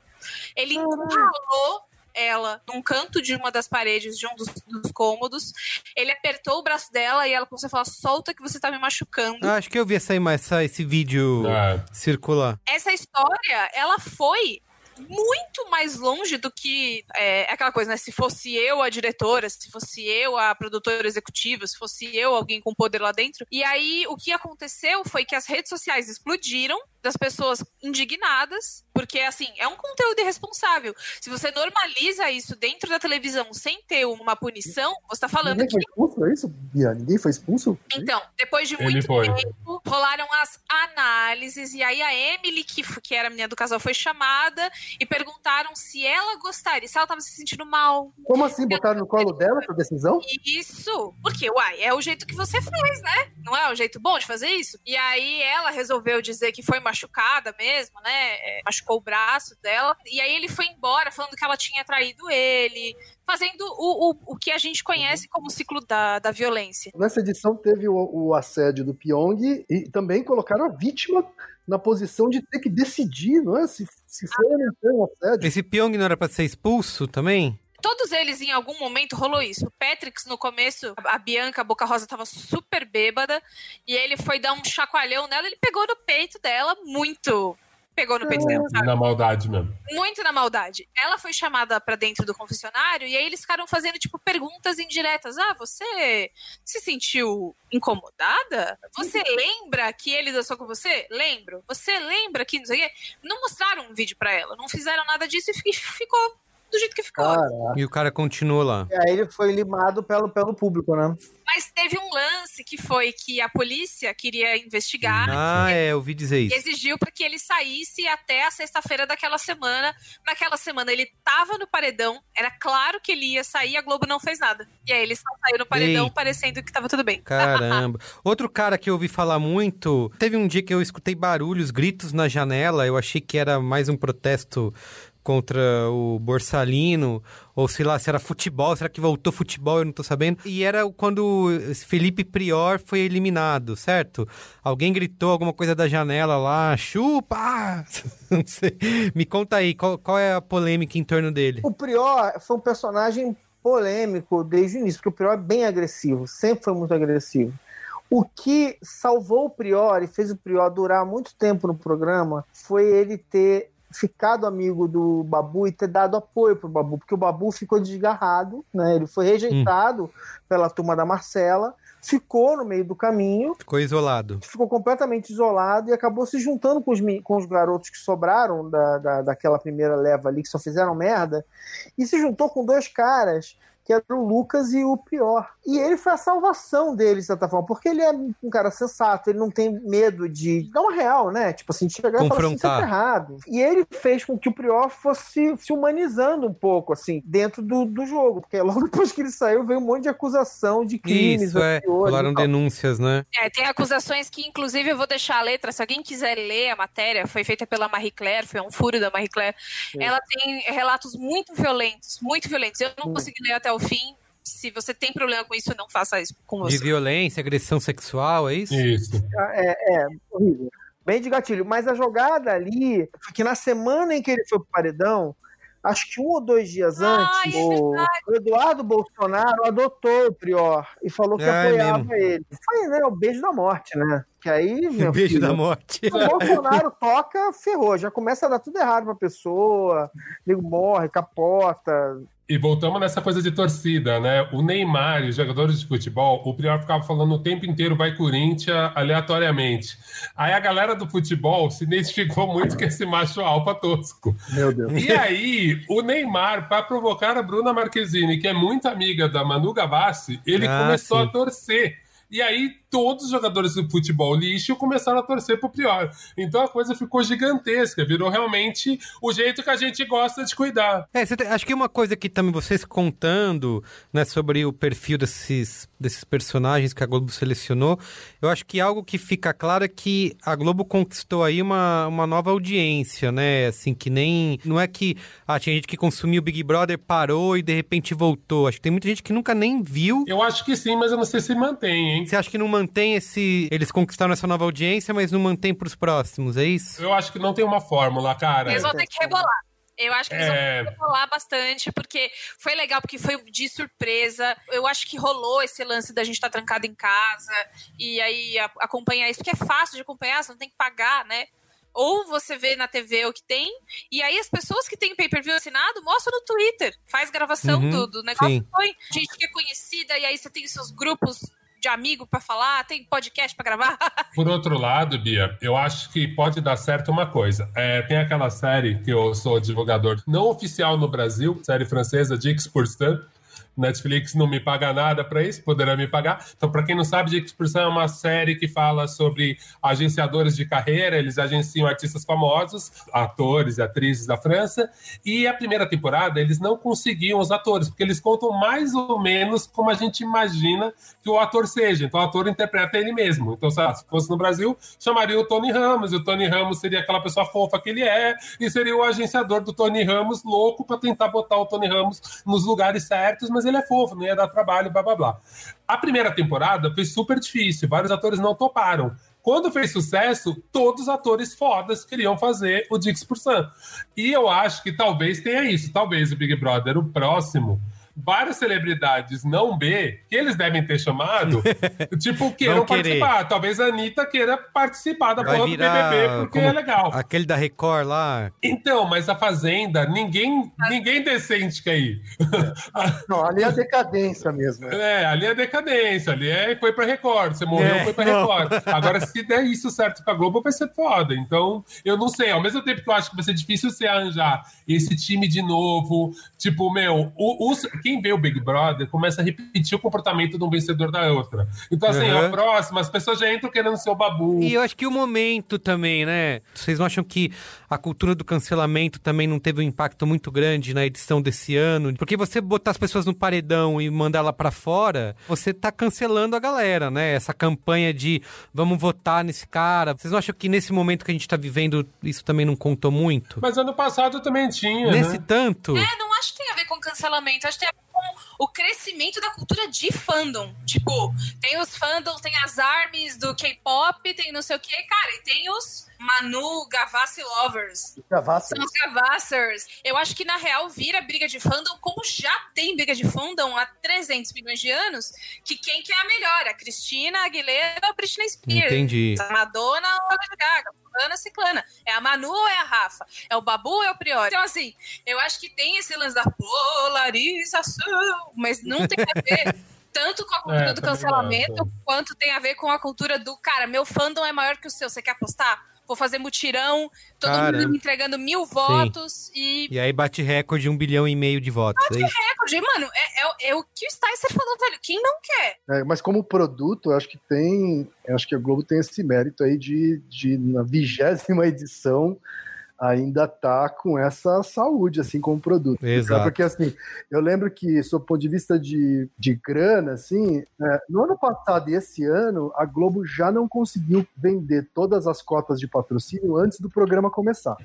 Ele encurralou ela num canto de uma das paredes de um dos, dos cômodos. Ele apertou o braço dela e ela começou a falar: solta que você tá me machucando. Ah, acho que eu vi essa, essa, esse vídeo É. circular. Essa história, ela foi muito mais longe do que é, aquela coisa, né? Se fosse eu a diretora, se fosse eu a produtora executiva, se fosse eu alguém com poder lá dentro. E aí o que aconteceu foi que as redes sociais explodiram das pessoas indignadas, porque assim, é um conteúdo irresponsável. Se você normaliza isso dentro da televisão sem ter uma punição, você tá falando Ninguém que foi expulso, é isso, Bia? Ninguém foi expulso? então, depois de muito tempo, rolaram as análises, e aí a Emily, que, que era a menina do casal, foi chamada e perguntaram se ela gostaria, se ela tava se sentindo mal. Como assim? Botaram no colo dela essa decisão? Isso, porque, uai, é o jeito que você faz, né? Não é o jeito bom de fazer isso? E aí ela resolveu dizer que foi machucada mesmo, né? É, machucou o braço dela. E aí ele foi embora falando que ela tinha traído ele, fazendo o, o, o que a gente conhece como ciclo da, da violência. Nessa edição teve o, o assédio do Pyong e também colocaram a vítima na posição de ter que decidir, não é? Se, se foi ou não foi um assédio. Esse Pyong não era pra ser expulso também? Todos eles, em algum momento, rolou isso. O Patrix, no começo, a Bianca, a Boca Rosa, tava super bêbada. E ele foi dar um chacoalhão nela. Ele pegou no peito dela, muito. Pegou no peito dela, sabe? Na maldade mesmo. Muito na maldade. Ela foi chamada pra dentro do confessionário e aí eles ficaram fazendo, tipo, perguntas indiretas. Ah, você se sentiu incomodada? Você lembra que ele dançou com você? Lembro. Você lembra que não sei o quê? Não mostraram um vídeo pra ela. Não fizeram nada disso e fi- ficou do jeito que ficou. Cara, E o cara continuou lá. E aí ele foi limado pelo, pelo público, né? Mas teve um lance que foi que a polícia queria investigar Ah, é, eu ouvi dizer e isso. exigiu para que ele saísse até a sexta-feira daquela semana. Naquela semana ele tava no paredão, era claro que ele ia sair, a Globo não fez nada. E aí ele só saiu no paredão Eita. parecendo que tava tudo bem. Caramba. Outro cara que eu ouvi falar muito. Teve um dia que eu escutei barulhos, gritos na janela. Eu achei que era mais um protesto contra o Borsalino. Ou sei lá, se era futebol. Será que voltou futebol? Eu não tô sabendo. E era quando Felipe Prior foi eliminado, certo? Alguém gritou alguma coisa da janela lá. Chupa! Não sei. Me conta aí, qual, qual é a polêmica em torno dele? O Prior foi um personagem polêmico desde o início, porque o Prior é bem agressivo, sempre foi muito agressivo. O que salvou o Prior e fez o Prior durar muito tempo no programa foi ele ter ficado amigo do Babu e ter dado apoio pro Babu, porque o Babu ficou desgarrado, né? Ele foi rejeitado pela turma da Marcela, ficou no meio do caminho Ficou isolado. ficou completamente isolado e acabou se juntando com os, com os garotos que sobraram da, da, daquela primeira leva ali, que só fizeram merda, e se juntou com dois caras, que eram o Lucas e o Pior. E ele foi a salvação dele, de certa forma, porque ele é um cara sensato, ele não tem medo de dar uma real, né? Tipo assim, de chegar e falar assim, você tá Confrontar. errado. E ele fez com que o Prior fosse se humanizando um pouco, assim, dentro do, do jogo, porque logo depois que ele saiu, veio um monte de acusação de crimes, Isso, é. e tal. denúncias, né? É, tem acusações que, inclusive, eu vou deixar a letra. Se alguém quiser ler a matéria, foi feita pela Marie Claire, foi um furo da Marie Claire. Ela tem relatos muito violentos, muito violentos. Eu não consegui ler até o fim, Se você tem problema com isso, não faça isso com De você. violência, agressão sexual, é isso? Isso. É, é, horrível. Bem de gatilho. Mas a jogada ali, foi que na semana em que ele foi pro paredão, acho que um ou dois dias Ai, antes, é o, o Eduardo Bolsonaro adotou o Prior e falou que Ah, é apoiava mesmo. ele. Foi, né, o beijo da morte, né? Que aí, meu Beijo filho, da morte. o Bolsonaro toca, ferrou. Já começa a dar tudo errado pra pessoa. Nego morre, capota. E voltamos nessa coisa de torcida, né? O Neymar e os jogadores de futebol, o Prior ficava falando o tempo inteiro vai Corinthians aleatoriamente. Aí a galera do futebol se identificou muito com esse macho alfa tosco. Meu Deus. E aí, o Neymar, para provocar a Bruna Marquezine, que é muito amiga da Manu Gavassi, ele Ah, começou sim. a torcer. E aí, todos os jogadores do futebol lixo começaram a torcer pro Prior. Então a coisa ficou gigantesca, virou realmente o jeito que a gente gosta de cuidar. É, tem- acho que uma coisa que também vocês contando, né, sobre o perfil desses, desses personagens que a Globo selecionou, eu acho que algo que fica claro é que a Globo conquistou aí uma, uma nova audiência, né? Assim, que nem. Não é que ah, tinha gente que consumiu o Big Brother, parou e de repente voltou. Acho que tem muita gente que nunca nem viu. Eu acho que sim, mas eu não sei se mantém, hein? Você acha que não mantém esse. Eles conquistaram essa nova audiência, mas não mantém pros próximos, é isso? Eu acho que não tem uma fórmula, cara. Eles vão ter que rebolar. Eu acho que eles vão É. ter que rebolar bastante, porque foi legal, porque foi de surpresa. Eu acho que rolou esse lance da gente estar trancado em casa e aí a- acompanhar isso, porque é fácil de acompanhar, você não tem que pagar, né? Ou você vê na TV o que tem, e aí as pessoas que têm pay-per-view assinado mostram no Twitter, faz gravação Uhum, do, do negócio, sim. põe gente que é conhecida, e aí você tem os seus grupos de amigo pra falar, tem podcast pra gravar. Por outro lado, Bia, eu acho que pode dar certo uma coisa. É, tem aquela série que eu sou divulgador não oficial no Brasil, série francesa, Dix por Stan. Netflix não me paga nada para isso, poderá me pagar. Então, para quem não sabe, por Stan é uma série que fala sobre agenciadores de carreira, eles agenciam artistas famosos, atores e atrizes da França. E a primeira temporada, eles não conseguiam os atores, porque eles contam mais ou menos como a gente imagina que o ator seja. Então, o ator interpreta ele mesmo. Então, se fosse no Brasil, chamaria o Tony Ramos, e o Tony Ramos seria aquela pessoa fofa que ele é, e seria o agenciador do Tony Ramos louco para tentar botar o Tony Ramos nos lugares certos, mas ele é fofo, não ia dar trabalho, blá blá blá. A primeira temporada foi super difícil, vários atores não toparam. Quando fez sucesso, todos os atores fodas queriam fazer o Dix por Sun. E eu acho que talvez tenha isso. Talvez o Big Brother, o próximo, várias celebridades não B, que eles devem ter chamado, tipo, queiram participar. Talvez a Anitta queira participar da Vai porra do BBB, porque é legal. Aquele da Record lá. Então, mas a Fazenda, ninguém, ninguém decente quer ir. Não, ali é a decadência mesmo. né? É, ali é decadência, ali é foi pra Record, você morreu, É, foi pra não. Record. Agora, se der isso certo com a Globo, vai ser foda. Então, eu não sei, ao mesmo tempo que eu acho que vai ser difícil você arranjar esse time de novo, tipo, meu, o- os- quem vê o Big Brother começa a repetir o comportamento de um vencedor da outra. Então, assim, Uhum. a próxima, as pessoas já entram querendo ser o babu. E eu acho que o momento também, né? Vocês não acham que a cultura do cancelamento também não teve um impacto muito grande na edição desse ano? Porque você botar as pessoas no paredão e mandar ela pra fora, você tá cancelando a galera, né? Essa campanha de vamos votar nesse cara. Vocês não acham que nesse momento que a gente tá vivendo, isso também não contou muito? Mas ano passado também tinha, Nesse né? tanto? É, não acho que tem a ver com cancelamento, acho que tem o crescimento da cultura de fandom. Tipo, tem os fandom, tem as armies do K-pop, tem não sei o que, cara, e tem os Manu Gavassi Lovers. Gavassi. São os Gavassers. Eu acho que, na real, vira briga de fandom, como já tem briga de fandom há 300 milhões de anos, que quem que é a melhor? A Cristina a Aguilera ou a Britney Spears? Entendi. A Madonna ou a Lady Gaga? Fulana, Ciclana. É a Manu ou é a Rafa? É o Babu ou é o Priori? Então, assim, eu acho que tem esse lance da polarização, mas não tem a ver tanto com a cultura É, do cancelamento, não, quanto tem a ver com a cultura do, cara, meu fandom é maior que o seu, você quer apostar? Vou fazer mutirão, todo Caramba. mundo me entregando mil votos e E aí bate recorde de um bilhão e meio de votos. é isso? recorde. Mano, é, é- é o que o Sticer falou, velho. Quem não quer? É, mas como produto, eu acho que tem. Eu acho que a Globo tem esse mérito aí de, de na vigésima edição, ainda tá com essa saúde, assim, como produto. Exato. Porque, assim, eu lembro que, sob o ponto de vista de, de grana, assim, é, no ano passado e esse ano, a Globo já não conseguiu vender todas as cotas de patrocínio antes do programa começar.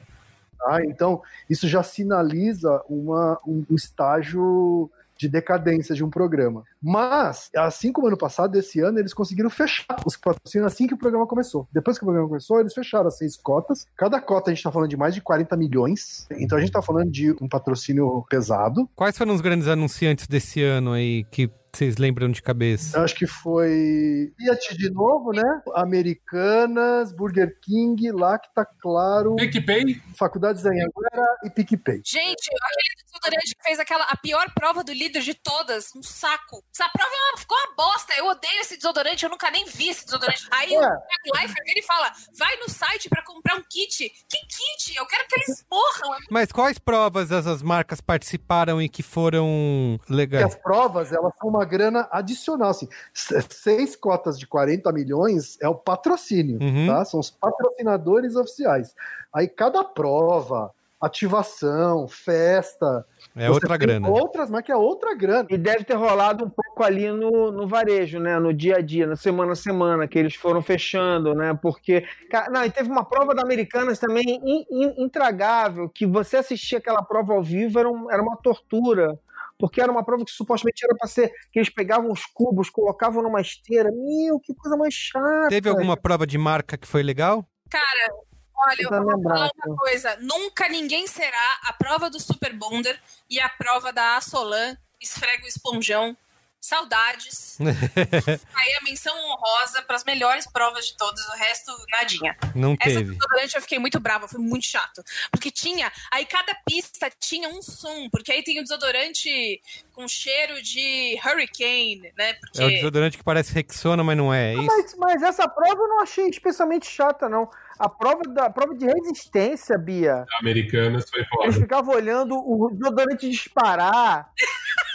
Tá? Então, isso já sinaliza uma, um, um estágio de decadência de um programa. Mas, assim como ano passado, esse ano, eles conseguiram fechar os patrocínios assim que o programa começou. Depois que o programa começou, eles fecharam as seis cotas. Cada cota a gente tá falando de mais de 40 milhões. Então a gente tá falando de um patrocínio pesado. Quais foram os grandes anunciantes desse ano aí que vocês lembram de cabeça? Eu acho que foi Fiat de novo, né? Americanas, Burger King, lá que tá claro. PicPay? Faculdades da Anhanguera e PicPay. Gente, aquele desodorante que fez aquela, a pior prova do líder de todas, um saco. Essa prova é uma- ficou uma bosta. Eu odeio esse desodorante, eu nunca nem vi esse desodorante. Aí o É. Thiago Leifert vira e fala: vai no site pra comprar um kit. Que kit? Eu quero que eles morram. Mas quais provas essas marcas participaram e que foram E legais? as provas, elas são uma grana adicional. Assim, se- seis cotas de 40 milhões é o patrocínio, Uhum. tá? São os patrocinadores oficiais. Aí cada prova, ativação, festa. É outra grana. Outras, mas que é outra grana. E deve ter rolado um pouco ali no, no varejo, né? No dia a dia, na semana a semana, que eles foram fechando, né? Porque. Não, e teve uma prova da Americanas também in- in- intragável, que você assistir aquela prova ao vivo era, um- era uma tortura. Porque era uma prova que supostamente era para ser. que eles pegavam os cubos, colocavam numa esteira. Meu, que coisa mais chata. Teve alguma prova de marca que foi legal? Cara, olha, eu Tentando vou falar uma coisa. Nunca ninguém será a prova do Super Bonder e a prova da Assolan. Esfrega o esponjão. Saudades. Aí a menção honrosa para as melhores provas de todas, o resto, nadinha. Não Essa teve. desodorante eu fiquei muito brava, foi muito chato. Porque tinha, aí cada pista tinha um som, porque aí tem o desodorante com cheiro de hurricane, né? Porque É o desodorante que parece Rexona, mas não é, é isso? Mas, mas essa prova eu não achei especialmente chata, não. A prova da a prova de resistência, Bia. Americanas foi Eles foda. ficavam olhando o desodorante disparar.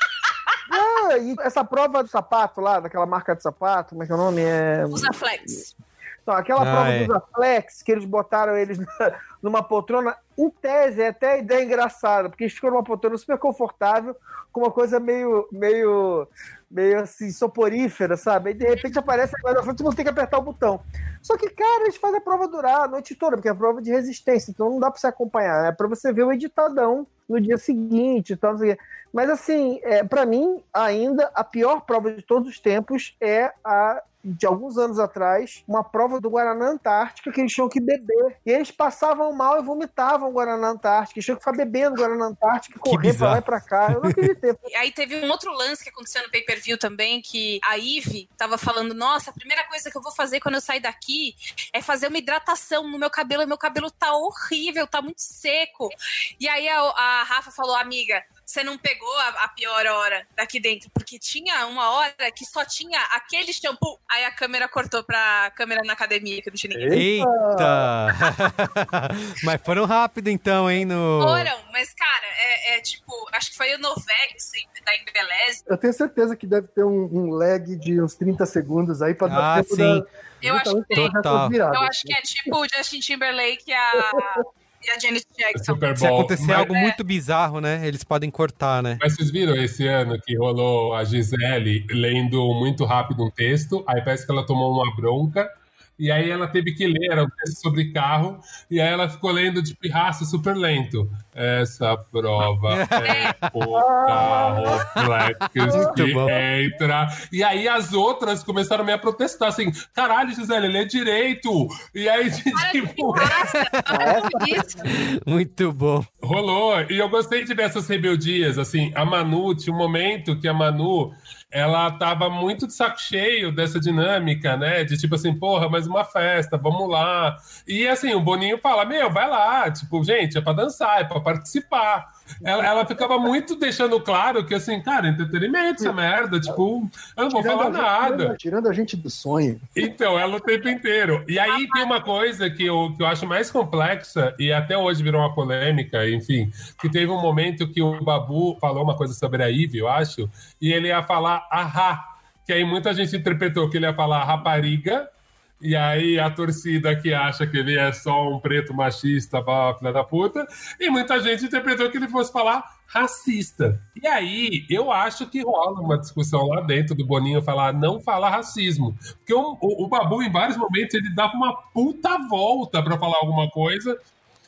Ah, e essa prova do sapato lá, daquela marca de sapato, como é que é o nome? É... usa flex. Não, aquela Ah, prova é. dos Aflex, que eles botaram eles numa poltrona, em tese, é até a ideia engraçada, porque eles ficam numa poltrona super confortável, com uma coisa meio, meio, meio assim, soporífera, sabe? Aí de repente aparece agora na frente, todo mundo tem que apertar o botão. Só que, cara, eles fazem a prova durar a noite toda, porque é prova de resistência, então não dá pra você acompanhar, é pra você ver o editadão no dia seguinte e tal, não sei o quê. Mas assim, é, para mim, ainda a pior prova de todos os tempos é a de alguns anos atrás, uma prova do Guaraná Antártica que eles tinham que beber. E eles passavam mal e vomitavam o Guaraná Antártica. Eles tinham que ficar bebendo Guaraná Antártica e correr pra lá e pra cá. Eu não acreditei. E aí teve um outro lance que aconteceu no pay-per-view também, que a Ive tava falando, nossa, a primeira coisa que eu vou fazer quando eu sair daqui é fazer uma hidratação no meu cabelo, e meu cabelo tá horrível, tá muito seco. E aí a, a Rafa falou, amiga, você não pegou a, a pior hora daqui dentro, porque tinha uma hora que só tinha aquele shampoo. Aí a câmera cortou pra câmera na academia, que não tinha ninguém. Eita! mas foram rápido então, hein? No... Foram, mas cara, é, é tipo, acho que foi o Novex da Embeleze. Eu tenho certeza que deve ter um, um lag de uns 30 segundos aí pra dar Ah, tempo sim. da. Eu acho que tem. Eu acho que é tipo o Justin Timberlake e a, e a Janet Jackson. Super Se Bowl. acontecer Mas- algo muito bizarro, né? Eles podem cortar, né? Mas vocês viram esse ano que rolou a Gisele lendo muito rápido um texto, aí parece que ela tomou uma bronca, e aí ela teve que ler, era um texto sobre carro, e aí ela ficou lendo de pirraça super lento. Essa prova é o carro flex Muito que bom. entra. E aí as outras começaram meio a protestar, assim, caralho, Gisele, lê direito! E aí, tipo... Muito bom. Rolou, e eu gostei de ver essas rebeldias, assim, a Manu, tinha um momento que a Manu, ela tava muito de saco cheio dessa dinâmica, né, de tipo assim, porra, mais uma festa, vamos lá, e assim, o Boninho fala, meu, vai lá, tipo, gente, é pra dançar, é pra participar, ela, ela ficava muito deixando claro que, assim, cara, entretenimento essa merda, tipo, eu não vou falar a gente- nada. tirando- tirando a gente do sonho. Então, ela o tempo inteiro. E aí tem uma coisa que eu, que eu acho mais complexa, e até hoje virou uma polêmica, enfim, que teve um momento que o Babu falou uma coisa sobre a Ivy, eu acho, e ele ia falar ahá, que aí muita gente interpretou que ele ia falar rapariga, e aí a torcida que acha que ele é só um preto machista, filha da puta, e muita gente interpretou que ele fosse falar racista. E aí, eu acho que rola uma discussão lá dentro do Boninho falar não falar racismo. Porque o, o- o Babu, em vários momentos, ele dava uma puta volta pra falar alguma coisa.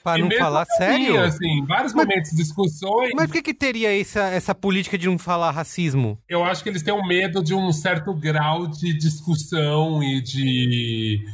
Pra E não falar sério? assim, vários Mas- momentos de discussões. Mas por que, que teria essa, essa política de não falar racismo? Eu acho que eles têm um medo de um certo grau de discussão e de.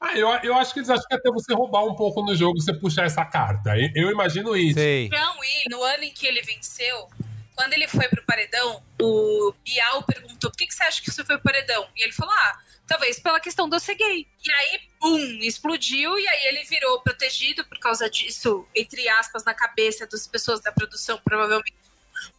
Ah, eu, eu acho que eles acham que até você roubar um pouco no jogo, você puxar essa carta. Eu, imagino isso. Sei. John Wee, no ano em que ele venceu, quando ele foi pro paredão, o Bial perguntou por que, que você acha que você foi pro paredão? E ele falou, ah, talvez pela questão de eu ser gay. E aí, pum, explodiu, e aí ele virou protegido por causa disso, entre aspas, na cabeça das pessoas da produção, provavelmente.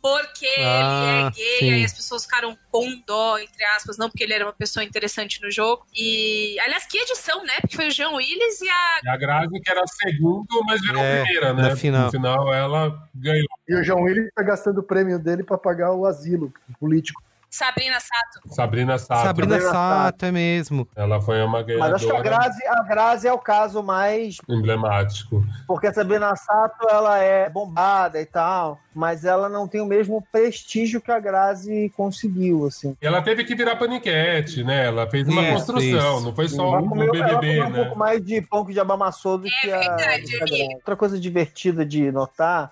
Porque Ah, ele é gay, sim. aí as pessoas ficaram com dó, entre aspas, não porque ele era uma pessoa interessante no jogo. E, aliás, que edição, né? Porque foi o João Willis e a E a Grazi, que era a segunda, mas virou É, primeira, né? final. No final, ela ganhou. E o João Willis tá gastando o prêmio dele pra pagar o asilo político. Sabrina Sato. Sabrina Sato. Sabrina Sabrina Sato, é mesmo. Ela foi uma ganhadora Mas acho que a Grazi, a Grazi é o caso mais. emblemático. Porque a Sabrina Sato ela é bombada e tal, mas ela não tem o mesmo prestígio que a Grazi conseguiu, assim. E ela teve que virar paniquete, né? Ela fez uma Isso, construção, isso. não foi só Ela no comeu, ela BBB, um né? pouco mais de pão que de abamassou do É que a, verdade, a. Outra coisa divertida de notar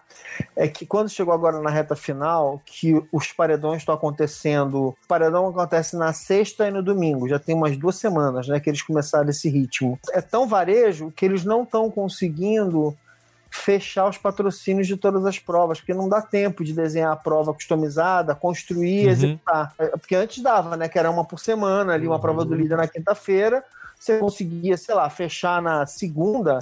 é que quando chegou agora na reta final, que os paredões estão acontecendo. O paredão acontece na sexta e no domingo. Já tem umas duas semanas, né, que eles começaram esse ritmo. É tão varejo que eles não estão conseguindo fechar os patrocínios de todas as provas, porque não dá tempo de desenhar a prova customizada, construir, Uhum. executar. É, Porque antes dava, né? Que era uma por semana, ali, uma prova do líder na quinta-feira. Você conseguia, sei lá, fechar na segunda.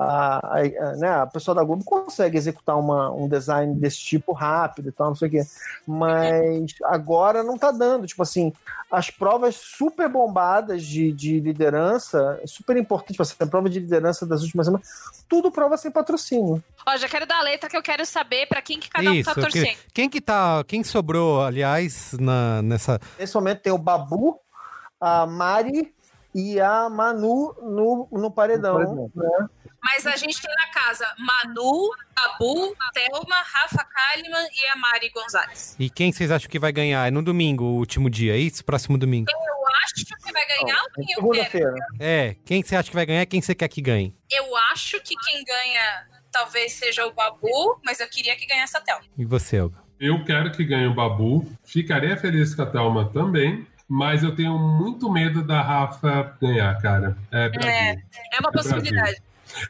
A, a, a- né, a pessoa da Globo consegue executar uma, um design desse tipo rápido e tal, não sei o quê. Mas agora não tá dando. Tipo assim, as provas super bombadas de, de liderança, super importante, tipo assim, a prova de liderança das últimas semanas, tudo prova sem patrocínio. Ó, já quero dar a letra que eu quero saber pra quem que cada um Isso. tá eu torcendo. queria- Quem que tá. Quem sobrou, aliás, na, nessa. Nesse momento tem o Babu, a Mari e a Manu no, no paredão. No paredão. né? Mas a gente tem na casa Manu, Babu, Thelma, Rafa Kalimann e a Mari Gonzalez. E quem vocês acham que vai ganhar? É no domingo, o último dia, é isso? Próximo domingo. Eu acho que vai ganhar ou quem eu quero? Segunda-feira. É, quem você acha que vai ganhar? Quem você quer que ganhe? Eu acho que quem ganha talvez seja o Babu, mas eu queria que ganhasse a Thelma. E você, Olga? Eu quero que ganhe o Babu. Ficaria feliz com a Thelma também. Mas eu tenho muito medo da Rafa ganhar, cara. É. É, é uma possibilidade.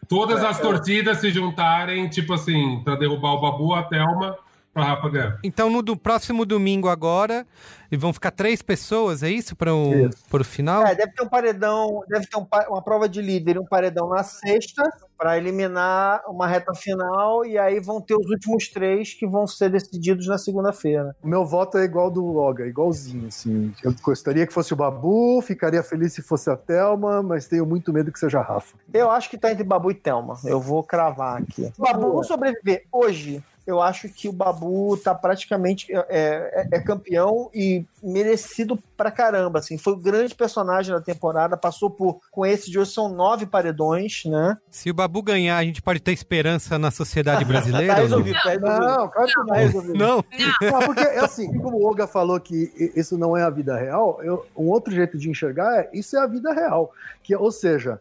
Todas as torcidas se juntarem, tipo assim, pra derrubar o Babu, a Thelma, Rafa ganhar. Então, no do próximo domingo agora, e vão ficar três pessoas, é isso? Para o pro final? É, deve ter um paredão, deve ter um uma prova de líder e um paredão na sexta para eliminar uma reta final e aí vão ter os últimos três que vão ser decididos na segunda-feira. O meu voto é igual do Olga, igualzinho, assim. Eu gostaria que fosse o Babu, ficaria feliz se fosse a Thelma, mas tenho muito medo que seja a Rafa. Eu acho que tá entre Babu e Thelma. Eu vou cravar aqui. Babu sobreviver hoje. Eu acho que o Babu tá praticamente é, é- é campeão e merecido pra caramba. Assim, foi o grande personagem da temporada. Passou por com esse de hoje são nove paredões, né? Se o Babu ganhar, a gente pode ter esperança na sociedade tá brasileira? não? resolvido, tá resolvido. Não, claro que Tá não. resolvido. Não? Não, porque é assim, como o Olga falou que isso não é a vida real, eu- um outro jeito de enxergar é isso é a vida real. Que, ou seja,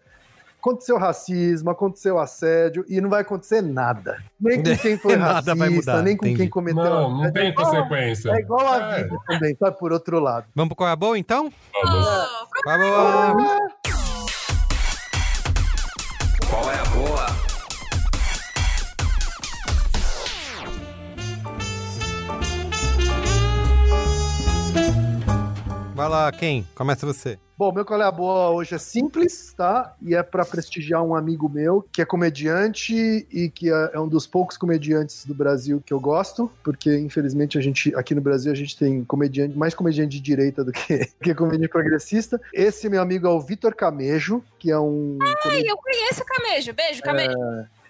aconteceu racismo, aconteceu assédio e não vai acontecer nada. Nem com quem foi racista, mudar, nem com entendi. quem cometeu Não, não tem É consequência. É igual a É. vida também, sabe? Por outro lado. Vamos pro qual é a boa, então? Vamos. Qual é a boa? Quem? Começa você. Bom, meu qual é a boa hoje é simples, tá? E é pra prestigiar um amigo meu que é comediante e que é é um dos poucos comediantes do Brasil que eu gosto, porque infelizmente a gente aqui no Brasil a gente tem comediante, mais comediante de direita do que, que comediante progressista. Esse meu amigo é o Vitor Camejo, que é um Ai, eu conheço o Camejo. Beijo, Camejo.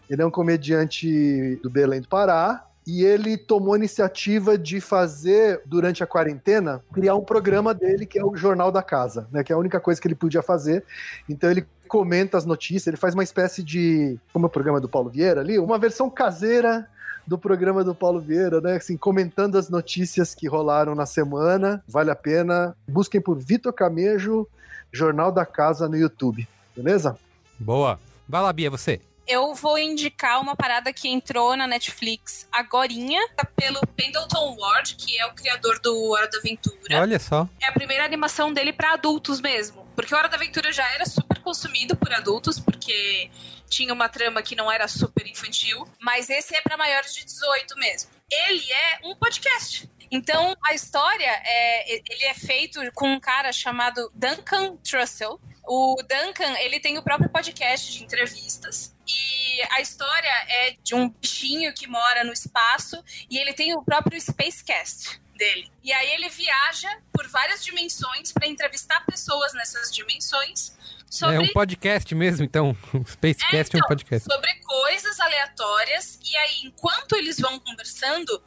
ele é um comediante do Belém do Pará. E ele tomou a iniciativa de fazer, durante a quarentena, criar um programa dele que é o Jornal da Casa, né? Que é a única coisa que ele podia fazer. Então ele comenta as notícias, ele faz uma espécie de. Como é o programa do Paulo Vieira ali? Uma versão caseira do programa do Paulo Vieira, né? Assim, comentando as notícias que rolaram na semana. Vale a pena. Busquem por Vitor Camejo, Jornal da Casa no YouTube. Beleza? Boa. Vai lá, Bia, você. Eu vou indicar uma parada que entrou na Netflix agorinha, pelo Pendleton Ward, que é o criador do Hora da Aventura. Olha só. É a primeira animação dele pra adultos mesmo. Porque o Hora da Aventura já era super consumido por adultos, porque tinha uma trama que não era super infantil, mas esse é pra maiores de 18 mesmo. Ele é um podcast. Então, a história é, ele é feito com um cara chamado Duncan Trussell. O Duncan, ele tem o próprio podcast de entrevistas. E a história é de um bichinho que mora no espaço e ele tem o próprio Spacecast dele. E aí ele viaja por várias dimensões para entrevistar pessoas nessas dimensões sobre É um podcast mesmo, então. O Spacecast é, um então, podcast. sobre coisas aleatórias. E aí, enquanto eles vão conversando,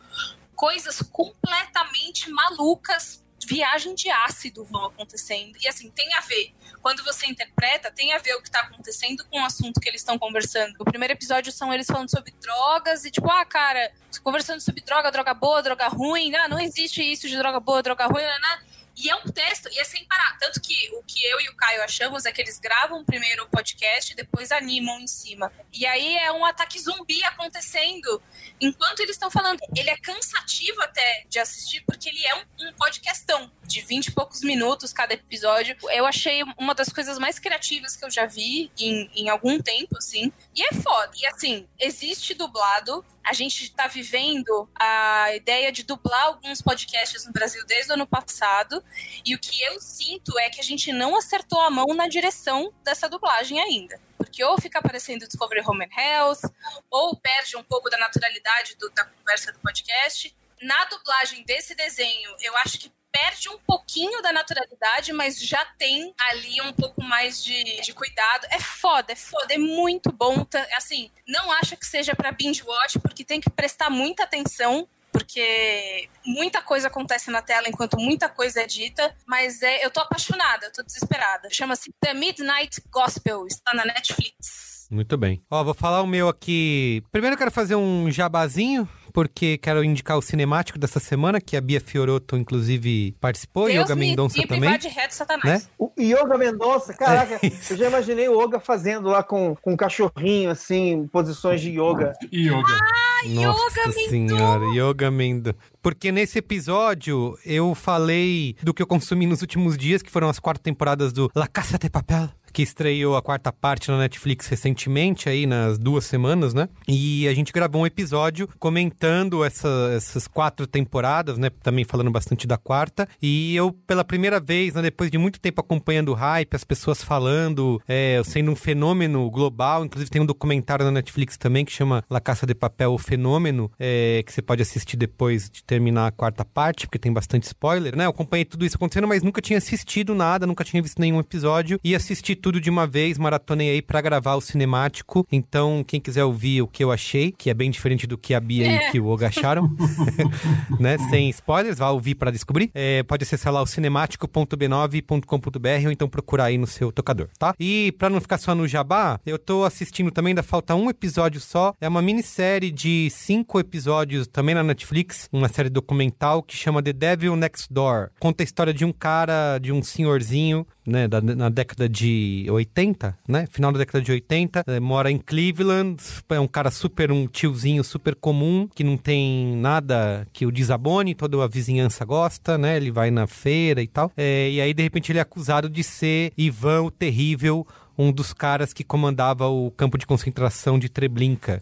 coisas completamente malucas, viagem de ácido vão acontecendo. E assim, tem a ver. Quando você interpreta, tem a ver o que tá acontecendo com o assunto que eles estão conversando. O primeiro episódio são eles falando sobre drogas e tipo, ah, cara, conversando sobre droga, droga boa, droga ruim. Não, não existe isso de droga boa, droga ruim, né? né? E é um texto, e é sem parar. Tanto que o que eu e o Caio achamos é que eles gravam primeiro o podcast e depois animam em cima. E aí é um ataque zumbi acontecendo enquanto eles estão falando. Ele é cansativo até de assistir, porque ele é um, um podcastão de 20 e poucos minutos cada episódio. Eu achei uma das coisas mais criativas que eu já vi em, em algum tempo, assim. E é foda. E assim, existe dublado. A gente tá vivendo a ideia de dublar alguns podcasts no Brasil desde o ano passado. E o que eu sinto é que a gente não acertou a mão na direção dessa dublagem ainda. Porque ou fica aparecendo Discovery Home and Health, ou perde um pouco da naturalidade do- da conversa do podcast. Na dublagem desse desenho, eu acho que perde um pouquinho da naturalidade, mas já tem ali um pouco mais de, de cuidado. É foda, é foda, é muito bom. Tá- Assim, não acho que seja pra binge watch, porque tem que prestar muita atenção. Porque muita coisa acontece na tela enquanto muita coisa é dita, mas é, eu tô apaixonada, eu tô desesperada. Chama-se The Midnight Gospel, está na Netflix. Muito bem. Ó, vou falar o meu aqui. Primeiro eu quero fazer um jabazinho, porque quero indicar o cinemático dessa semana, que a Bia Fioroto, inclusive, participou, e Deus Yoga me Mendonça também. de reto, Satanás. Né? O Yoga Mendonça, caraca, É eu já imaginei o Yoga fazendo lá com, com um cachorrinho, assim, posições de yoga. Yoga. Nossa Yoga senhora, Yoga Mendo. Porque nesse episódio eu falei do que eu consumi nos últimos dias, que foram as quatro temporadas do La Casa de Papel, que estreou a quarta parte na Netflix recentemente, aí nas duas semanas, né? E a gente gravou um episódio comentando essa- essas quatro temporadas, né? Também falando bastante da quarta. E eu, pela primeira vez, né, depois de muito tempo acompanhando o hype, as pessoas falando, é, sendo um fenômeno global. Inclusive tem um documentário na Netflix também que chama La Caça de Papel, o Fenômeno, é, que você pode assistir depois de terminar a quarta parte, porque tem bastante spoiler, né? Eu acompanhei tudo isso acontecendo, mas nunca tinha assistido nada, nunca tinha visto nenhum episódio. E assisti tudo de uma vez, maratonei aí pra gravar o cinemático. Então, quem quiser ouvir o que eu achei, que é bem diferente do que a Bia e o que o Oga acharam, né? Sem spoilers, vá ouvir pra descobrir. É, pode acessar lá o cinemático.b9.com.br ou então procurar aí no seu tocador, tá? E pra não ficar só no jabá, eu tô assistindo também, ainda falta um episódio só. É uma minissérie de cinco episódios também na Netflix, uma série documental que chama The Devil Next Door. Conta a história de um cara, de um senhorzinho, né, da- na década de 80, né? Final da década de 80, eh, mora em Cleveland, é um cara super, um tiozinho super comum, que não tem nada que o desabone, toda a vizinhança gosta, né? Ele vai na feira e tal. Eh, e aí, de repente, ele é acusado de ser Ivan o Terrível, um dos caras que comandava o campo de concentração de Treblinka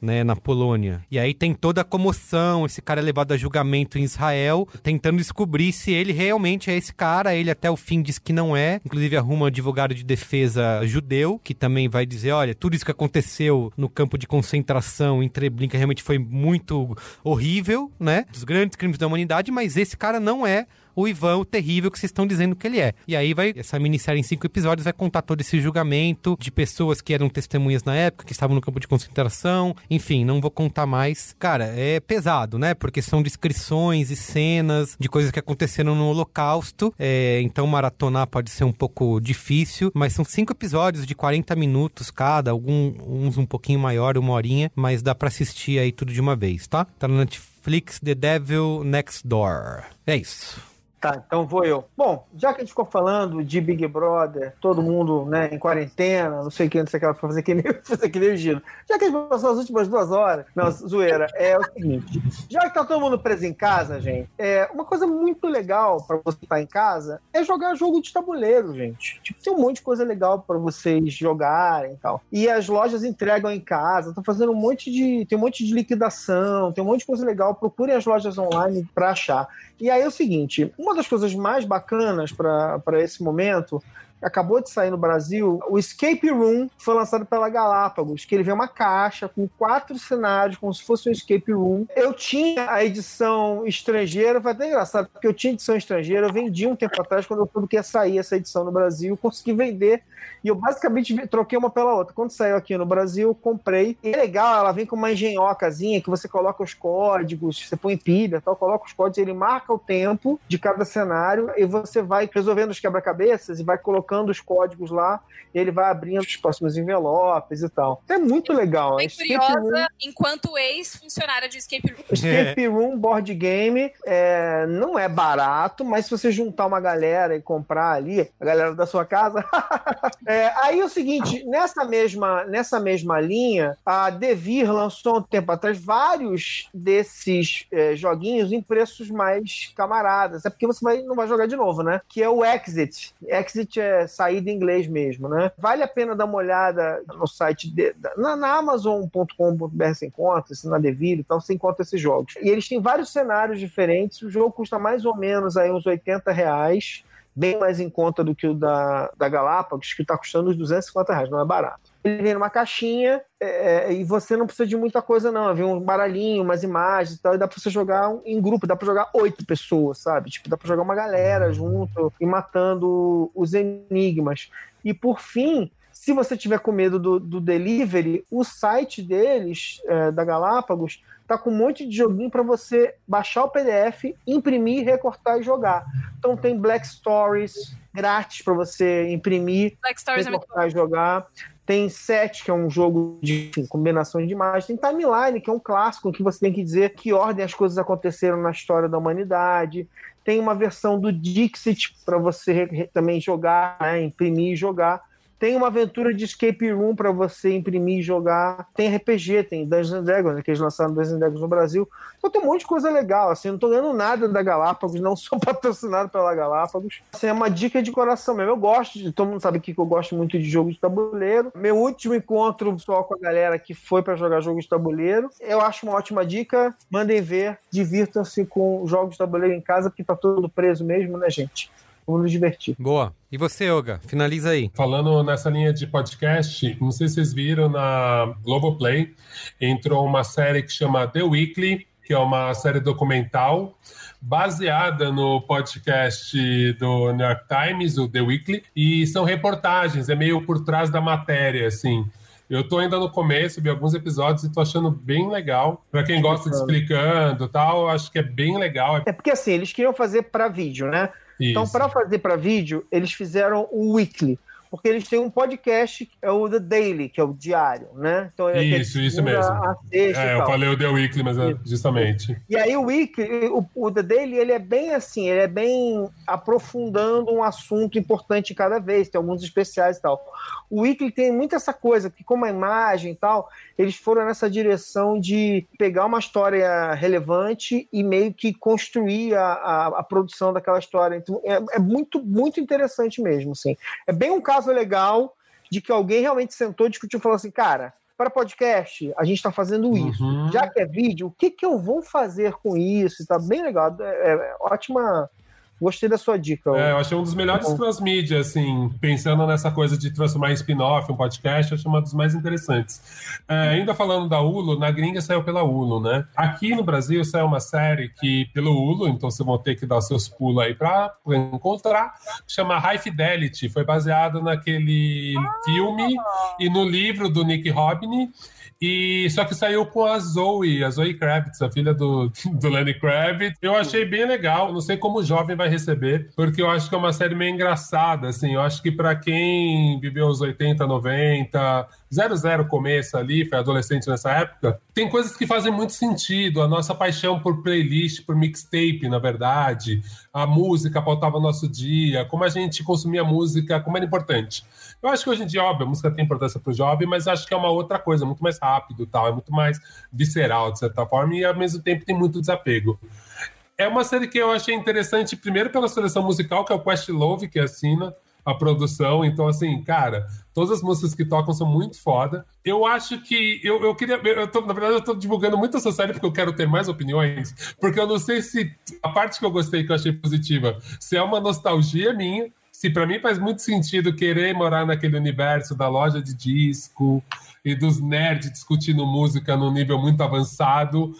né, na Polônia. E aí tem toda a comoção, esse cara é levado a julgamento em Israel, tentando descobrir se ele realmente é esse cara. Ele até o fim diz que não é. Inclusive arruma um advogado de defesa judeu, que também vai dizer, olha, tudo isso que aconteceu no campo de concentração em Treblinka realmente foi muito horrível, né? Dos grandes crimes da humanidade, mas esse cara não é o Ivan, o terrível que vocês estão dizendo que ele é. E aí vai, essa minissérie em cinco episódios vai contar todo esse julgamento de pessoas que eram testemunhas na época, que estavam no campo de concentração. Enfim, não vou contar mais. Cara, é pesado, né? Porque são descrições e cenas de coisas que aconteceram no Holocausto. É, então maratonar pode ser um pouco difícil, mas são cinco episódios de 40 minutos cada, alguns um pouquinho maior, uma horinha, mas dá pra assistir aí tudo de uma vez, tá? Tá na Netflix The Devil Next Door. É isso. Tá, então vou eu. Bom, já que a gente ficou falando de Big Brother, todo mundo né, em quarentena, não sei o que, não sei o que, fazer que nem, fazer que nem o Gino. Já que a gente passou as últimas duas horas, não, zoeira, é o seguinte: já que tá todo mundo preso em casa, gente, é, uma coisa muito legal pra você estar em casa é jogar jogo de tabuleiro, gente. Tipo, tem um monte de coisa legal pra vocês jogarem e tal. E as lojas entregam em casa, estão fazendo um monte de. Tem um monte de liquidação, tem um monte de coisa legal. Procurem as lojas online pra achar. E aí é o seguinte: uma das coisas mais bacanas para esse momento acabou de sair no Brasil, o Escape Room foi lançado pela Galápagos, que ele vem uma caixa com quatro cenários, como se fosse um escape room. Eu tinha a edição estrangeira, foi até engraçado, porque eu tinha edição estrangeira, eu vendi um tempo atrás, quando eu soube que ia sair essa edição no Brasil, consegui vender, e eu basicamente troquei uma pela outra. Quando saiu aqui no Brasil, comprei. E é legal, ela vem com uma engenhocazinha, que você coloca os códigos, você põe pilha, tal, coloca os códigos, ele marca o tempo de cada cenário, e você vai resolvendo os quebra-cabeças e vai colocando colocando os códigos lá, e ele vai abrindo os próximos envelopes e tal. É muito legal. Bem Escape curiosa, Room- enquanto ex-funcionária de Escape Room. Escape Room Board Game é, não é barato, mas se você juntar uma galera e comprar ali, a galera da sua casa. É, aí é o seguinte: nessa mesma, nessa mesma linha, a Devir lançou um tempo atrás vários desses é, joguinhos em preços mais camaradas. É porque você vai, não vai jogar de novo, né? Que é o Exit. Exit é saída em inglês mesmo, né? Vale a pena dar uma olhada no site de, na, na Amazon.com.br você encontra, se na Devir e tal, você encontra esses jogos. E eles têm vários cenários diferentes. O jogo custa mais ou menos aí uns 80 reais. Bem mais em conta do que o da, da Galápagos, que está custando uns 250 reais, não é barato. Ele vem numa caixinha é, e você não precisa de muita coisa, não. Vem um baralhinho, umas imagens e tal, e dá pra você jogar um- em grupo, dá pra jogar oito pessoas, sabe? Tipo, dá pra jogar uma galera junto e matando os enigmas. E por fim, se você tiver com medo do, do delivery, o site deles, é, da Galápagos, tá com um monte de joguinho para você baixar o PDF, imprimir, recortar e jogar. Então tem Black Stories grátis para você imprimir, Black Stories é muito recortar e jogar. Tem Set, que é um jogo de enfim, combinações de imagens. Tem Timeline, que é um clássico, que você tem que dizer que ordem as coisas aconteceram na história da humanidade. Tem uma versão do Dixit para você também jogar, né, imprimir e jogar. Tem uma aventura de escape room para você imprimir e jogar. Tem RPG, tem Dungeons and Dragons, né, que eles lançaram Dungeons and Dragons no Brasil. Então tem um monte de coisa legal. Assim, não tô ganhando nada da Galápagos, não sou patrocinado pela Galápagos. Assim, é uma dica de coração mesmo. Eu gosto de, todo mundo sabe que eu gosto muito de jogo de tabuleiro. Meu último encontro só com a galera que foi para jogar jogo de tabuleiro. Eu acho uma ótima dica. Mandem ver, divirtam-se com jogos de tabuleiro em casa, porque tá todo preso mesmo, né, gente? Vamos nos divertir. Boa. E você, Olga? Finaliza aí. Falando nessa linha de podcast, não sei se vocês viram na Globoplay, entrou uma série que chama The Weekly, que é uma série documental baseada no podcast do New York Times, o The Weekly, e são reportagens, é meio por trás da matéria, assim. Eu tô ainda no começo, vi alguns episódios e tô achando bem legal. Pra quem gosta de explicando e tal, acho que é bem legal. É porque assim, eles queriam fazer para vídeo, né? Então, Isso. para fazer para vídeo, eles fizeram o Weekly. Porque eles têm um podcast, que é o The Daily, que é o diário, né? Então, é Isso, isso mesmo. É, eu falei o The Weekly, mas é justamente. E aí o Weekly, o, o The Daily, ele é bem assim, ele é bem aprofundando um assunto importante cada vez, tem alguns especiais e tal. O Weekly tem muito essa coisa, que como a imagem e tal, eles foram nessa direção de pegar uma história relevante e meio que construir a, a, a produção daquela história. Então, é, é muito, muito interessante mesmo, assim. É bem um caso legal de que alguém realmente sentou, discutiu e falou assim, cara, para podcast, a gente está fazendo isso. Uhum. Já que é vídeo, o que, que eu vou fazer com isso? Tá bem legal. É, é ótima. Gostei da sua dica. É, eu achei um dos melhores Bom. cross-mídia, assim, pensando nessa coisa de transformar em spin-off, um podcast, eu achei uma dos mais interessantes. É, ainda falando da Hulu, na gringa saiu pela Hulu, né? Aqui no Brasil saiu uma série que, pelo Hulu, então vocês vão ter que dar seus pulos aí pra, encontrar, chama High Fidelity, foi baseado naquele filme e no livro do Nick Robin, e só que saiu com a Zoe, a Zoe Kravitz, a filha do, do Lenny Kravitz. Eu achei bem legal. Não sei como o jovem vai receber, porque eu acho que é uma série meio engraçada, assim. Eu acho que pra quem viveu os 80, 90, 00 começo ali, foi adolescente nessa época, tem coisas que fazem muito sentido. A nossa paixão por playlist, por mixtape, na verdade, a música pautava o nosso dia, como a gente consumia música, como era importante. Eu acho que hoje em dia, óbvio, a música tem importância pro jovem, mas acho que é uma outra coisa, muito mais rápido tal, é muito mais visceral, de certa forma, e ao mesmo tempo tem muito desapego. É uma série que eu achei interessante, primeiro pela seleção musical, que é o Quest Love, que assina a produção. Então, assim, cara, todas as músicas que tocam são muito foda. Eu acho que. Eu, eu queria. Eu tô, na verdade, eu tô divulgando muito essa série porque eu quero ter mais opiniões. Porque eu não sei se a parte que eu gostei, que eu achei positiva, se é uma nostalgia minha. Se para mim faz muito sentido querer morar naquele universo da loja de disco e dos nerds discutindo música num nível muito avançado,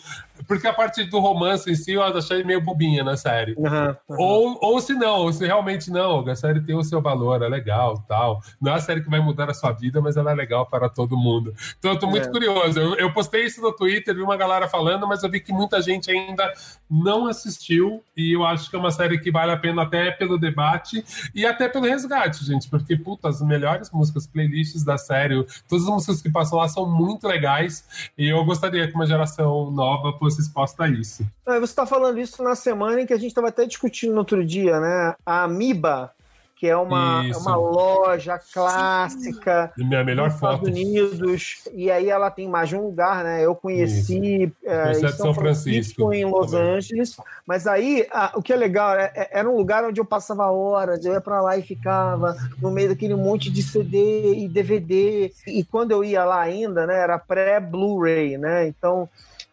porque a parte do romance em si eu achei meio bobinha na série. Uhum, Ou, ou se não, se realmente não, a série tem o seu valor, é legal tal. Não é a série que vai mudar a sua vida, mas ela é legal para todo mundo. Então eu tô muito É. curioso. Eu, eu postei isso no Twitter, vi uma galera falando, mas eu vi que muita gente ainda não assistiu. E eu acho que é uma série que vale a pena até pelo debate e até pelo resgate, gente. Porque, puta, as melhores músicas, playlists da série, todas as músicas que passam lá são muito legais. E eu gostaria que uma geração nova fosse exposta a isso. Não, e você está falando isso na semana em que a gente estava até discutindo no outro dia, né? A Amiba, que é uma, é Isso. uma loja clássica minha melhor nos foto. Estados Unidos, e aí ela tem mais de um lugar, né? Eu conheci é, em São São Francisco, Francisco em Los também. Angeles, mas aí a- o que é legal é, é- era um lugar onde eu passava horas, eu ia para lá e ficava no meio daquele monte de CD e DVD, e quando eu ia lá ainda, né? Era pré-Blu-ray, né? Então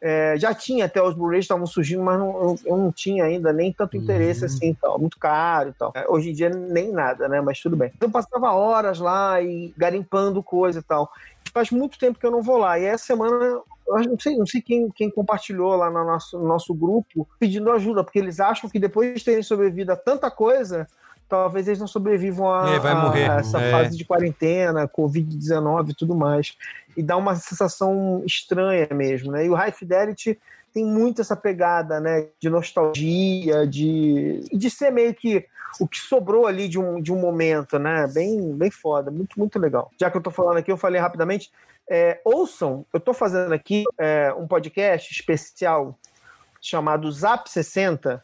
é, já tinha até os Blu-rays estavam surgindo, mas não- eu, não tinha ainda nem tanto interesse Uhum. assim, tal, muito caro e tal. É, Hoje em dia nem nada, né? Mas tudo bem. Eu passava horas lá e garimpando coisa e tal. Faz muito tempo que eu não vou lá. E essa semana eu não sei, não sei quem, quem compartilhou lá no nosso, no nosso grupo pedindo ajuda, porque eles acham que depois de terem sobrevivido a tanta coisa, talvez eles não sobrevivam a, É, a essa É. fase de quarentena, Covid-19 e tudo mais. E dá uma sensação estranha mesmo, né? E o High Fidelity tem muito essa pegada, né? De nostalgia, de, de ser meio que o que sobrou ali de um, de um momento, né? Bem, bem foda, muito, muito legal. Já que eu tô falando aqui, eu falei rapidamente. É, ouçam, eu tô fazendo aqui é, um podcast especial chamado Zap 60,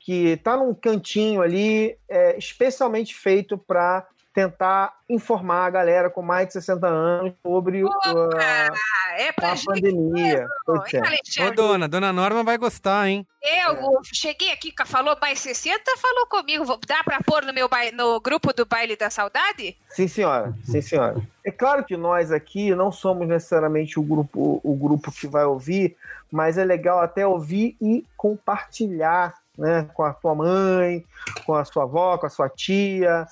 que tá num cantinho ali, é, especialmente feito para tentar informar a galera com mais de 60 anos sobre uh, Ah, é pra a pandemia. Hein, é. Ô, Alexandre? dona, dona Norma vai gostar, hein? Eu cheguei aqui, falou mais 60, falou comigo. Dá pra pôr no meu no grupo do baile da saudade? Sim, senhora. Sim, senhora. É claro que nós aqui não somos necessariamente o grupo, o grupo que vai ouvir, mas é legal até ouvir e compartilhar, né, com a sua mãe, com a sua avó, com a sua tia,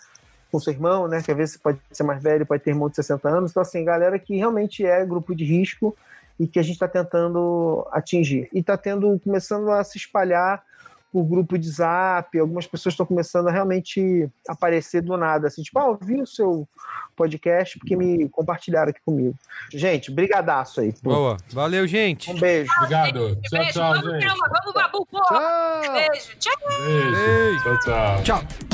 com o seu irmão, né, que às vezes pode ser mais velho, pode ter irmão de 60 anos. Então, assim, galera que realmente é grupo de risco e que a gente está tentando atingir. E está tendo, começando a se espalhar o grupo de zap, algumas pessoas estão começando a realmente aparecer do nada, assim, tipo, ah, eu vi o seu podcast porque me compartilharam aqui comigo. Gente, brigadaço aí. Boa. Valeu, gente. Um beijo. Obrigado. Tchau, Beijo, tchau, vamos, gente. Vamos, Babu, pô. Tchau. Beijo, tchau. Beijo. Tchau, tchau. Tchau.